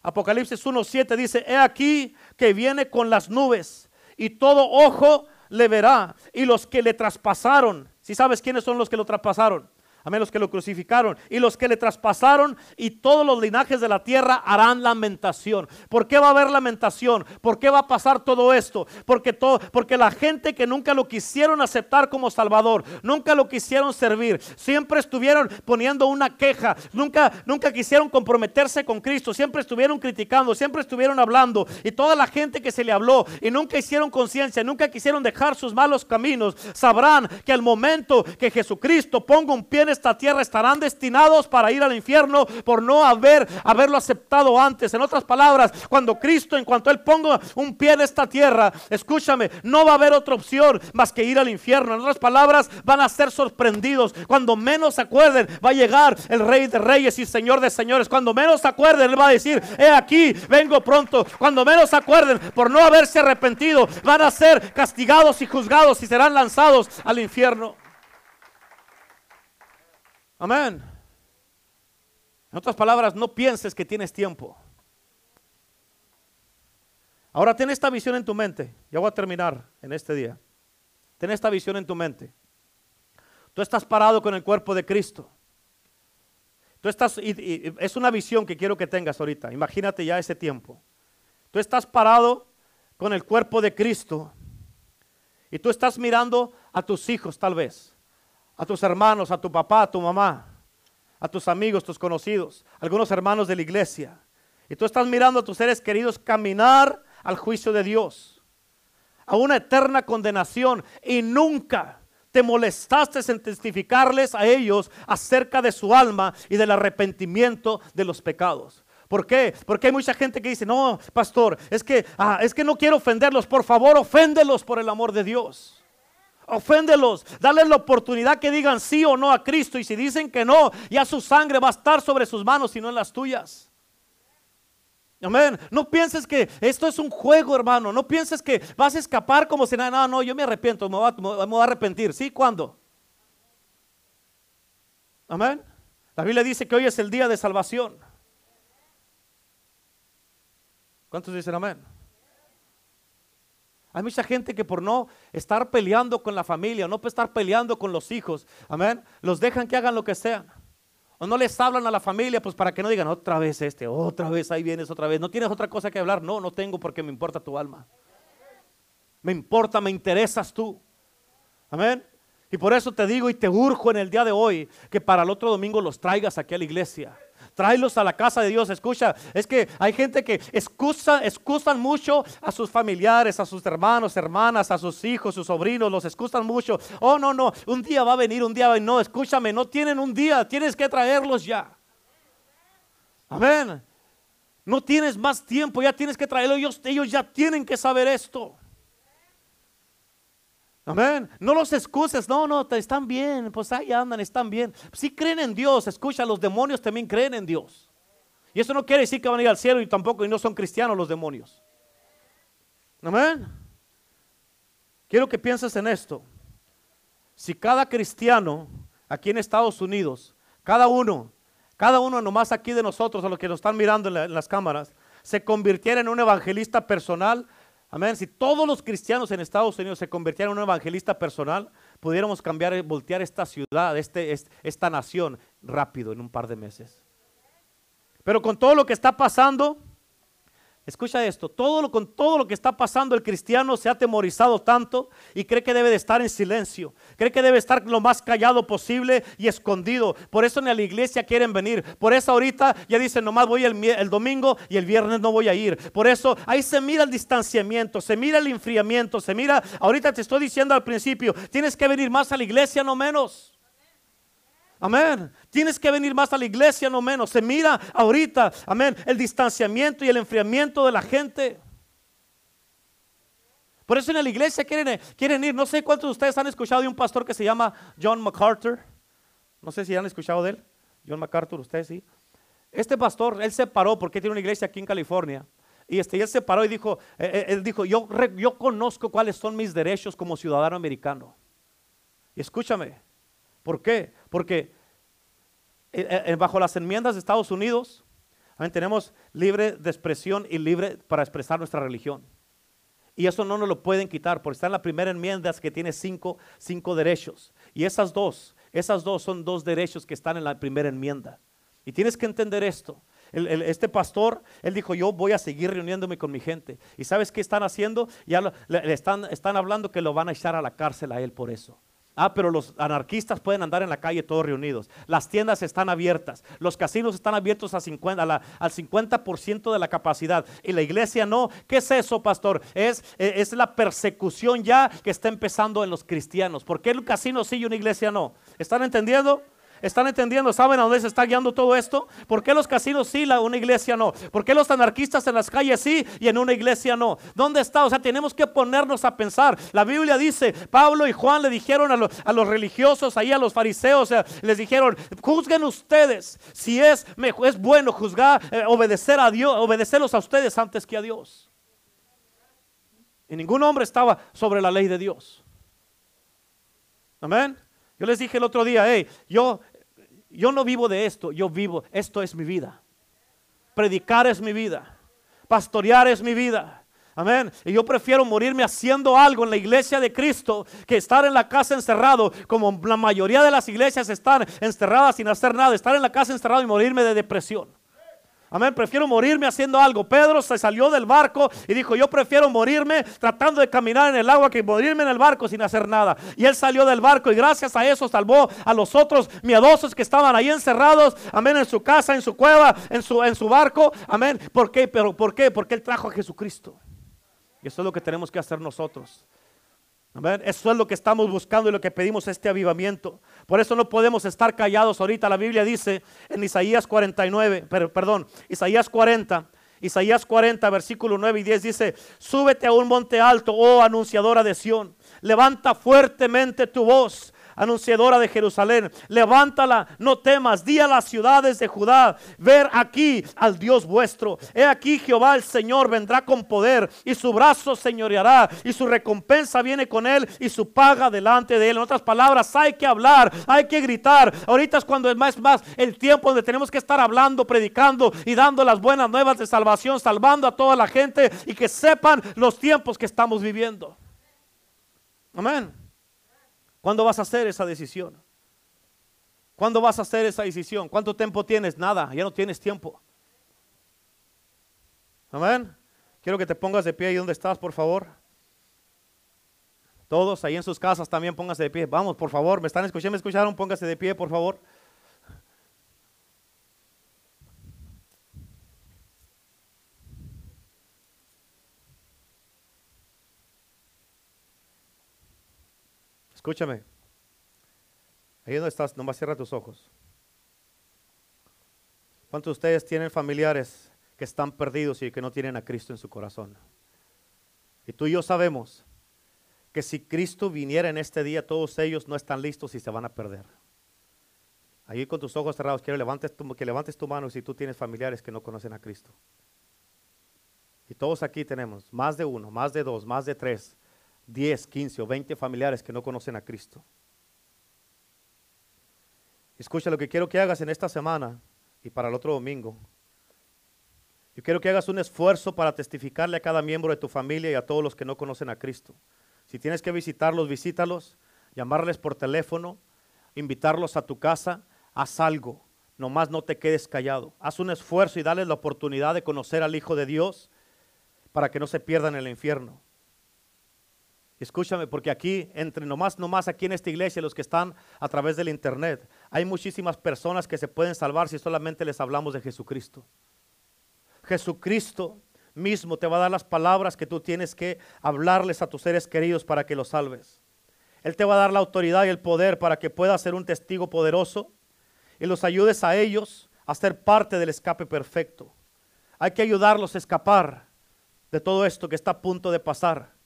Speaker 1: Apocalipsis 1, 7 dice, he aquí que viene con las nubes y todo ojo le verá. Y los que le traspasaron, si sabes quiénes son los que lo traspasaron? Amén, los que lo crucificaron y los que le traspasaron y todos los linajes de la tierra harán lamentación. ¿Por qué va a haber lamentación? ¿Por qué va a pasar todo esto? Porque, todo, porque la gente que nunca lo quisieron aceptar como Salvador, nunca lo quisieron servir, siempre estuvieron poniendo una queja, nunca, nunca quisieron comprometerse con Cristo, siempre estuvieron criticando, siempre estuvieron hablando y toda la gente que se le habló y nunca hicieron conciencia, nunca quisieron dejar sus malos caminos, sabrán que al momento que Jesucristo ponga un pie en esta tierra estarán destinados para ir al infierno por no haber haberlo aceptado antes. En otras palabras, cuando Cristo, en cuanto Él ponga un pie en esta tierra, escúchame, no va a haber otra opción más que ir al infierno. En otras palabras, van a ser sorprendidos. Cuando menos se acuerden, va a llegar el Rey de Reyes y Señor de Señores. Cuando menos se acuerden, Él va a decir, he aquí, vengo pronto. Cuando menos se acuerden, por no haberse arrepentido, van a ser castigados y juzgados y serán lanzados al infierno. Amén. En otras palabras, no pienses que tienes tiempo. Ahora ten esta visión en tu mente. Ya voy a terminar en este día. Ten esta visión en tu mente. Tú estás parado con el cuerpo de Cristo. Tú estás, y, es una visión que quiero que tengas ahorita. Imagínate ya ese tiempo. Tú estás parado con el cuerpo de Cristo y tú estás mirando a tus hijos tal vez a tus hermanos, a tu papá, a tu mamá, a tus amigos, tus conocidos, algunos hermanos de la iglesia. Y tú estás mirando a tus seres queridos caminar al juicio de Dios, a una eterna condenación y nunca te molestaste en testificarles a ellos acerca de su alma y del arrepentimiento de los pecados. ¿Por qué? Porque hay mucha gente que dice, no, pastor, es que, ah, es que no quiero ofenderlos. Por favor, oféndelos por el amor de Dios. Oféndelos, dale la oportunidad que digan sí o no a Cristo. Y si dicen que no, ya su sangre va a estar sobre sus manos y no en las tuyas. Amén. No pienses que esto es un juego, hermano. No pienses que vas a escapar como si nada. No, no, yo me arrepiento, me voy, a, arrepentir. ¿Sí? ¿Cuándo? Amén. La Biblia dice que hoy es el día de salvación. ¿Cuántos dicen amén? Hay mucha gente que por no estar peleando con la familia, no estar peleando con los hijos, amén, los dejan que hagan lo que sean. O no les hablan a la familia, pues para que no digan otra vez este, otra vez ahí vienes otra vez. No tienes otra cosa que hablar. No, no tengo porque me importa tu alma. Me importa, me interesas tú. Amén. Y por eso te digo y te urjo en el día de hoy que para el otro domingo los traigas aquí a la iglesia. Tráelos a la casa de Dios. Escucha, es que hay gente que excusa, excusan mucho a sus familiares, a sus hermanos, hermanas, a sus hijos, sus sobrinos, los excusan mucho. Oh, no, no, un día va a venir, un día va a venir. No, escúchame, no tienen un día, tienes que traerlos ya. Amén. No tienes más tiempo, ya tienes que traerlos. Ellos, ellos ya tienen que saber esto. Amén. No los excuses, no, no, están bien, pues ahí andan, están bien. Si creen en Dios, escucha, los demonios también creen en Dios. Y eso no quiere decir que van a ir al cielo y tampoco y no son cristianos los demonios. Amén. Quiero que pienses en esto. Si cada cristiano aquí en Estados Unidos, cada uno, cada uno nomás aquí de nosotros, a los que nos están mirando en las cámaras, se convirtiera en un evangelista personal, Amén. Si todos los cristianos en Estados Unidos se convirtieran en un evangelista personal, pudiéramos cambiar, voltear esta ciudad, este, esta nación rápido en un par de meses. Pero con todo lo que está pasando, Escucha esto, todo lo, con todo lo que está pasando el cristiano se ha atemorizado tanto y cree que debe de estar en silencio, cree que debe estar lo más callado posible y escondido. Por eso ni a la iglesia quieren venir. Por eso ahorita ya dicen, nomás voy el, el domingo y el viernes no voy a ir. Por eso ahí se mira el distanciamiento, se mira el enfriamiento, se mira, ahorita te estoy diciendo al principio, tienes que venir más a la iglesia, no menos. Amén. Tienes que venir más a la iglesia, no menos. Se mira ahorita, amén, el distanciamiento y el enfriamiento de la gente. Por eso en la iglesia quieren, quieren ir. No sé cuántos de ustedes han escuchado de un pastor que se llama John MacArthur. No sé si han escuchado de él. John MacArthur, ustedes sí. Este pastor, él se paró porque tiene una iglesia aquí en California. Y este, él se paró y dijo, eh, eh, él dijo, yo, yo conozco cuáles son mis derechos como ciudadano americano. Y escúchame, ¿Por qué? Porque eh, eh, bajo las enmiendas de Estados Unidos tenemos libre de expresión y libre para expresar nuestra religión. Y eso no nos lo pueden quitar, porque está en la primera enmienda que tiene cinco, cinco derechos. Y esas dos, esas dos son dos derechos que están en la primera enmienda. Y tienes que entender esto. este pastor, él dijo, yo voy a seguir reuniéndome con mi gente. ¿Y sabes qué están haciendo? Ya le, están, están hablando que lo van a echar a la cárcel a él por eso. Ah, pero los anarquistas pueden andar en la calle todos reunidos. Las tiendas están abiertas. Los casinos están abiertos a 50, al 50% de la capacidad. Y la iglesia no. ¿Qué es eso, pastor? Es, e, es la persecución ya que está empezando en los cristianos. ¿Por qué el casino sí y una iglesia no? ¿Están entendiendo? ¿Están entendiendo? ¿Saben a dónde se está guiando todo esto? ¿Por qué los casinos sí, la, una iglesia no? ¿Por qué los anarquistas en las calles sí y en una iglesia no? ¿Dónde está? O sea, tenemos que ponernos a pensar. La Biblia dice, Pablo y Juan le dijeron a, los religiosos, ahí a los fariseos, les dijeron, juzguen ustedes si es, es bueno juzgar, eh, obedecer a Dios, obedecerlos a ustedes antes que a Dios. Y ningún hombre estaba sobre la ley de Dios. Amén. Yo les dije el otro día, hey, yo yo no vivo de esto, yo vivo, esto es mi vida. Predicar es mi vida. Pastorear es mi vida. Amén. Y yo prefiero morirme haciendo algo en la iglesia de Cristo que estar en la casa encerrado, como la mayoría de las iglesias están encerradas sin hacer nada. Estar en la casa encerrado y morirme de depresión. Amén, prefiero morirme haciendo algo. Pedro se salió del barco y dijo, yo prefiero morirme tratando de caminar en el agua que morirme en el barco sin hacer nada. Y él salió del barco y gracias a eso salvó a los otros miedosos que estaban ahí encerrados, amén, en su casa, en su cueva, en su, en su barco. Amén. ¿Por qué? Pero, ¿Por qué? Porque él trajo a Jesucristo. Y eso es lo que tenemos que hacer nosotros. Eso es lo que estamos buscando y lo que pedimos este avivamiento. Por eso no podemos estar callados ahorita. La Biblia dice en Isaías 49, perdón, Isaías 40, Isaías 40, versículo 9 y 10 dice, súbete a un monte alto, oh anunciadora de Sión, levanta fuertemente tu voz anunciadora de Jerusalén, levántala, no temas, di a las ciudades de Judá, ver aquí al Dios vuestro. He aquí Jehová el Señor vendrá con poder y su brazo señoreará y su recompensa viene con él y su paga delante de él. En otras palabras, hay que hablar, hay que gritar. Ahorita es cuando es más, más el tiempo donde tenemos que estar hablando, predicando y dando las buenas nuevas de salvación, salvando a toda la gente y que sepan los tiempos que estamos viviendo. Amén. ¿Cuándo vas a hacer esa decisión? ¿Cuándo vas a hacer esa decisión? ¿Cuánto tiempo tienes? Nada, ya no tienes tiempo. Amén. Quiero que te pongas de pie ahí donde estás, por favor. Todos ahí en sus casas también pónganse de pie. Vamos, por favor, me están escuchando, me escucharon, pónganse de pie, por favor. Escúchame. Ahí donde estás, nomás cierra tus ojos. ¿Cuántos de ustedes tienen familiares que están perdidos y que no tienen a Cristo en su corazón? Y tú y yo sabemos que si Cristo viniera en este día, todos ellos no están listos y se van a perder. Ahí con tus ojos cerrados, quiero levantes que levantes tu mano si tú tienes familiares que no conocen a Cristo. Y todos aquí tenemos más de uno, más de dos, más de tres, diez, quince o veinte familiares que no conocen a Cristo. Escucha lo que quiero que hagas en esta semana y para el otro domingo. Yo quiero que hagas un esfuerzo para testificarle a cada miembro de tu familia y a todos los que no conocen a Cristo. Si tienes que visitarlos, visítalos, llamarles por teléfono, invitarlos a tu casa, haz algo. Nomás no te quedes callado. Haz un esfuerzo y dale la oportunidad de conocer al Hijo de Dios para que no se pierdan en el infierno. Escúchame, porque aquí, entre nomás, nomás aquí en esta iglesia, los que están a través del internet, hay muchísimas personas que se pueden salvar si solamente les hablamos de Jesucristo. Jesucristo mismo te va a dar las palabras que tú tienes que hablarles a tus seres queridos para que los salves. Él te va a dar la autoridad y el poder para que puedas ser un testigo poderoso y los ayudes a ellos a ser parte del escape perfecto. Hay que ayudarlos a escapar de todo esto que está a punto de pasar.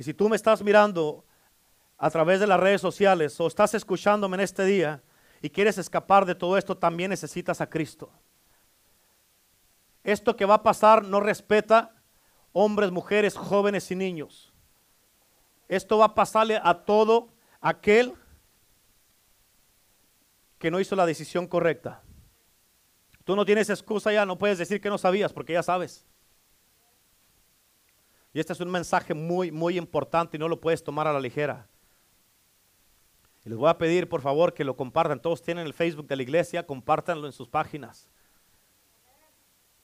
Speaker 1: Y si tú me estás mirando a través de las redes sociales o estás escuchándome en este día y quieres escapar de todo esto, también necesitas a Cristo. Esto que va a pasar no respeta hombres, mujeres, jóvenes y niños. Esto va a pasarle a todo aquel que no hizo la decisión correcta. Tú no tienes excusa ya, no puedes decir que no sabías porque ya sabes. Y este es un mensaje muy, muy importante y no lo puedes tomar a la ligera. Y les voy a pedir, por favor, que lo compartan. Todos tienen el Facebook de la iglesia, compártanlo en sus páginas.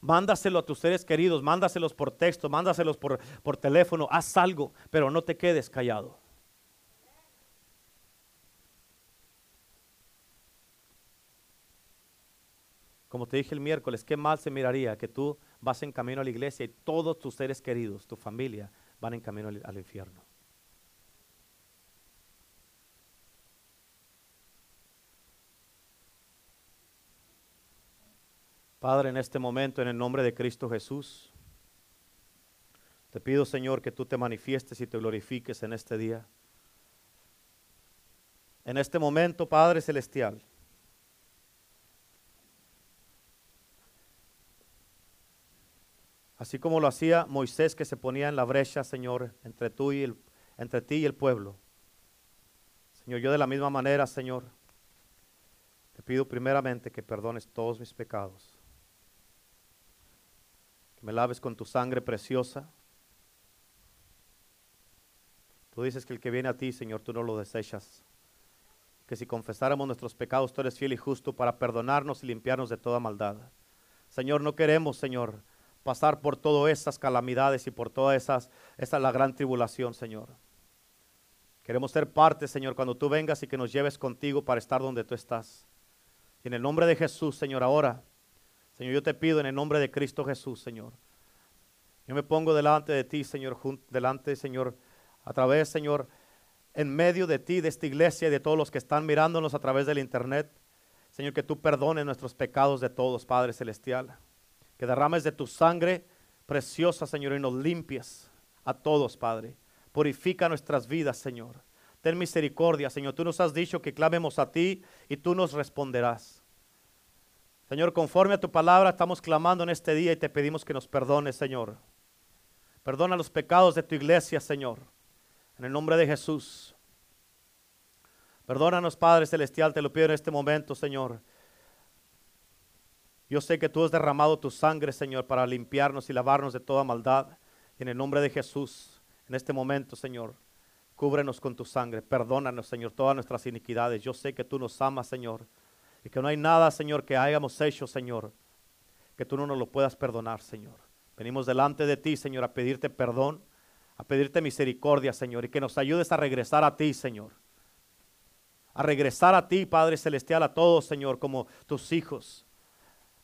Speaker 1: Mándaselo a tus seres queridos, mándaselos por texto, mándaselos por, por teléfono, haz algo, pero no te quedes callado. Como te dije el miércoles, qué mal se miraría que tú vas en camino a la iglesia y todos tus seres queridos, tu familia, van en camino al, al infierno. Padre, en este momento, en el nombre de Cristo Jesús, te pido, Señor, que tú te manifiestes y te glorifiques en este día. En este momento, Padre Celestial, así como lo hacía Moisés que se ponía en la brecha, Señor, entre, tú y el, entre ti y el pueblo. Señor, yo de la misma manera, Señor, te pido primeramente que perdones todos mis pecados me laves con tu sangre preciosa. Tú dices que el que viene a ti, Señor, tú no lo desechas. Que si confesáramos nuestros pecados, tú eres fiel y justo para perdonarnos y limpiarnos de toda maldad. Señor, no queremos, Señor, pasar por todas esas calamidades y por toda esas, esa la gran tribulación, Señor. Queremos ser parte, Señor, cuando tú vengas y que nos lleves contigo para estar donde tú estás. Y en el nombre de Jesús, Señor, ahora Señor, yo te pido en el nombre de Cristo Jesús, Señor. Yo me pongo delante de ti, Señor, delante, Señor, a través, Señor, en medio de ti, de esta iglesia y de todos los que están mirándonos a través del internet. Señor, que tú perdones nuestros pecados de todos, Padre Celestial. Que derrames de tu sangre preciosa, Señor, y nos limpies a todos, Padre. Purifica nuestras vidas, Señor. Ten misericordia, Señor. Tú nos has dicho que clamemos a ti y tú nos responderás. Señor, conforme a tu palabra estamos clamando en este día y te pedimos que nos perdones, Señor. Perdona los pecados de tu iglesia, Señor. En el nombre de Jesús. Perdónanos, Padre Celestial, te lo pido en este momento, Señor. Yo sé que tú has derramado tu sangre, Señor, para limpiarnos y lavarnos de toda maldad. En el nombre de Jesús, en este momento, Señor, cúbrenos con tu sangre. Perdónanos, Señor, todas nuestras iniquidades. Yo sé que tú nos amas, Señor y que no hay nada, Señor, que hayamos hecho, Señor, que tú no nos lo puedas perdonar, Señor. Venimos delante de ti, Señor, a pedirte perdón, a pedirte misericordia, Señor, y que nos ayudes a regresar a ti, Señor. A regresar a ti, Padre Celestial, a todos, Señor, como tus hijos.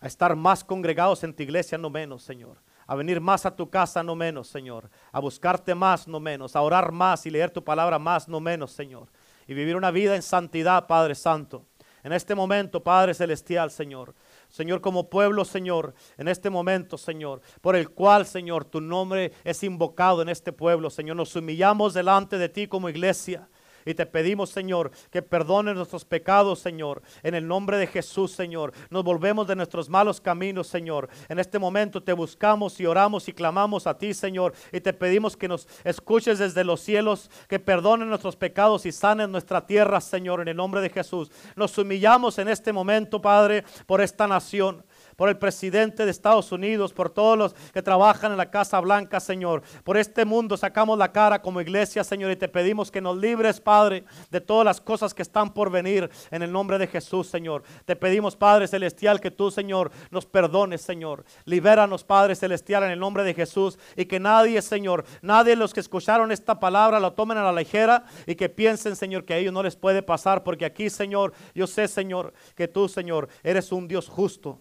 Speaker 1: A estar más congregados en tu iglesia, no menos, Señor. A venir más a tu casa, no menos, Señor. A buscarte más, no menos. A orar más y leer tu palabra más, no menos, Señor. Y vivir una vida en santidad, Padre Santo. En este momento, Padre Celestial, Señor. Señor, como pueblo, Señor, en este momento, Señor, por el cual, Señor, tu nombre es invocado en este pueblo, Señor. Nos humillamos delante de ti como iglesia. Y te pedimos, Señor, que perdones nuestros pecados, Señor. En el nombre de Jesús, Señor. Nos volvemos de nuestros malos caminos, Señor. En este momento te buscamos y oramos y clamamos a ti, Señor. Y te pedimos que nos escuches desde los cielos, que perdones nuestros pecados y sanes nuestra tierra, Señor. En el nombre de Jesús. Nos humillamos en este momento, Padre, por esta nación por el presidente de Estados Unidos, por todos los que trabajan en la Casa Blanca, Señor. Por este mundo sacamos la cara como iglesia, Señor, y te pedimos que nos libres, Padre, de todas las cosas que están por venir en el nombre de Jesús, Señor. Te pedimos, Padre Celestial, que tú, Señor, nos perdones, Señor. Libéranos, Padre Celestial, en el nombre de Jesús, y que nadie, Señor, nadie de los que escucharon esta palabra lo tomen a la ligera y que piensen, Señor, que a ellos no les puede pasar, porque aquí, Señor, yo sé, Señor, que tú, Señor, eres un Dios justo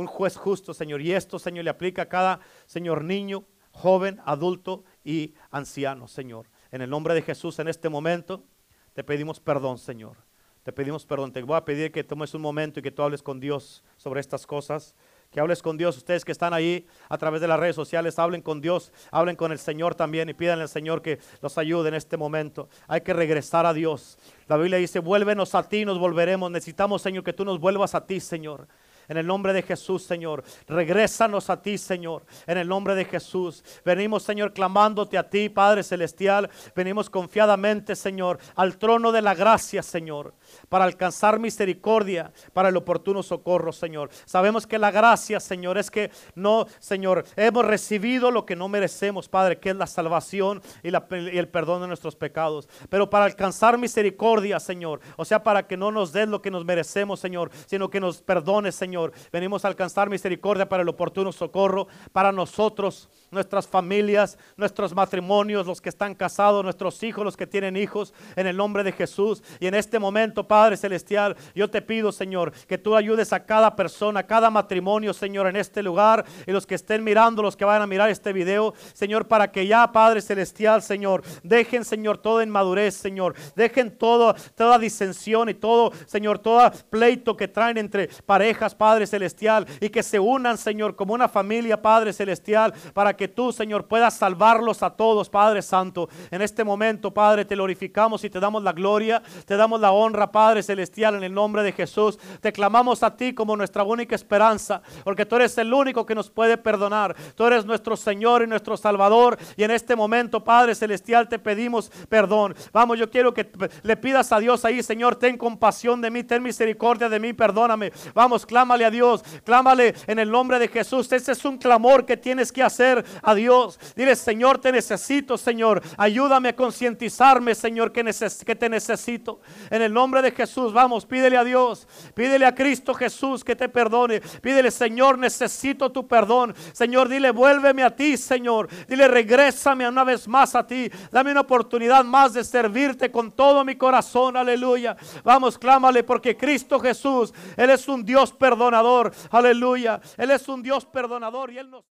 Speaker 1: un juez justo, Señor. Y esto, Señor, le aplica a cada, Señor, niño, joven, adulto y anciano, Señor. En el nombre de Jesús, en este momento, te pedimos perdón, Señor. Te pedimos perdón. Te voy a pedir que tomes un momento y que tú hables con Dios sobre estas cosas. Que hables con Dios. Ustedes que están ahí a través de las redes sociales, hablen con Dios, hablen con el Señor también y pidan al Señor que los ayude en este momento. Hay que regresar a Dios. La Biblia dice, vuélvenos a ti, nos volveremos. Necesitamos, Señor, que tú nos vuelvas a ti, Señor. En el nombre de Jesús, Señor. Regrésanos a ti, Señor. En el nombre de Jesús. Venimos, Señor, clamándote a ti, Padre Celestial. Venimos confiadamente, Señor, al trono de la gracia, Señor. Para alcanzar misericordia, para el oportuno socorro, Señor. Sabemos que la gracia, Señor, es que no, Señor, hemos recibido lo que no merecemos, Padre, que es la salvación y, el perdón de nuestros pecados. Pero para alcanzar misericordia, Señor. O sea, para que no nos des lo que nos merecemos, Señor, sino que nos perdones, Señor Venimos a alcanzar misericordia para el oportuno socorro, para nosotros, nuestras familias, nuestros matrimonios, los que están casados, nuestros hijos, los que tienen hijos, en el nombre de Jesús. Y en este momento, Padre Celestial, yo te pido, Señor, que tú ayudes a cada persona, a cada matrimonio, Señor, en este lugar, y los que estén mirando, los que vayan a mirar este video, Señor, para que ya, Padre Celestial, Señor, dejen, Señor, toda inmadurez, Señor, dejen todo, toda disensión y todo, Señor, todo pleito que traen entre parejas, Padre Celestial, y que se unan, Señor, como una familia, Padre Celestial, para que tú, Señor, puedas salvarlos a todos, Padre Santo. En este momento, Padre, te glorificamos y te damos la gloria, te damos la honra, Padre Celestial, en el nombre de Jesús. Te clamamos a ti como nuestra única esperanza, porque tú eres el único que nos puede perdonar. Tú eres nuestro Señor y nuestro Salvador. Y en este momento, Padre Celestial, te pedimos perdón. Vamos, yo quiero que le pidas a Dios ahí, Señor, ten compasión de mí, ten misericordia de mí, perdóname. Vamos, clámale a Dios, clámale en el nombre de Jesús. Ese es un clamor que tienes que hacer a Dios. Dile, Señor, te necesito, Señor. Ayúdame a concientizarme, Señor, que, que te necesito. En el nombre de Jesús, vamos, pídele a Dios, pídele a Cristo Jesús que te perdone. Pídele, Señor, necesito tu perdón. Señor, dile, vuélveme a ti, Señor. Dile, regrésame una vez más a ti. Dame una oportunidad más de servirte con todo mi corazón. Aleluya. Vamos, clámale porque Cristo Jesús, Él es un Dios perdonador. Aleluya. Él es un Dios perdonador y Él nos...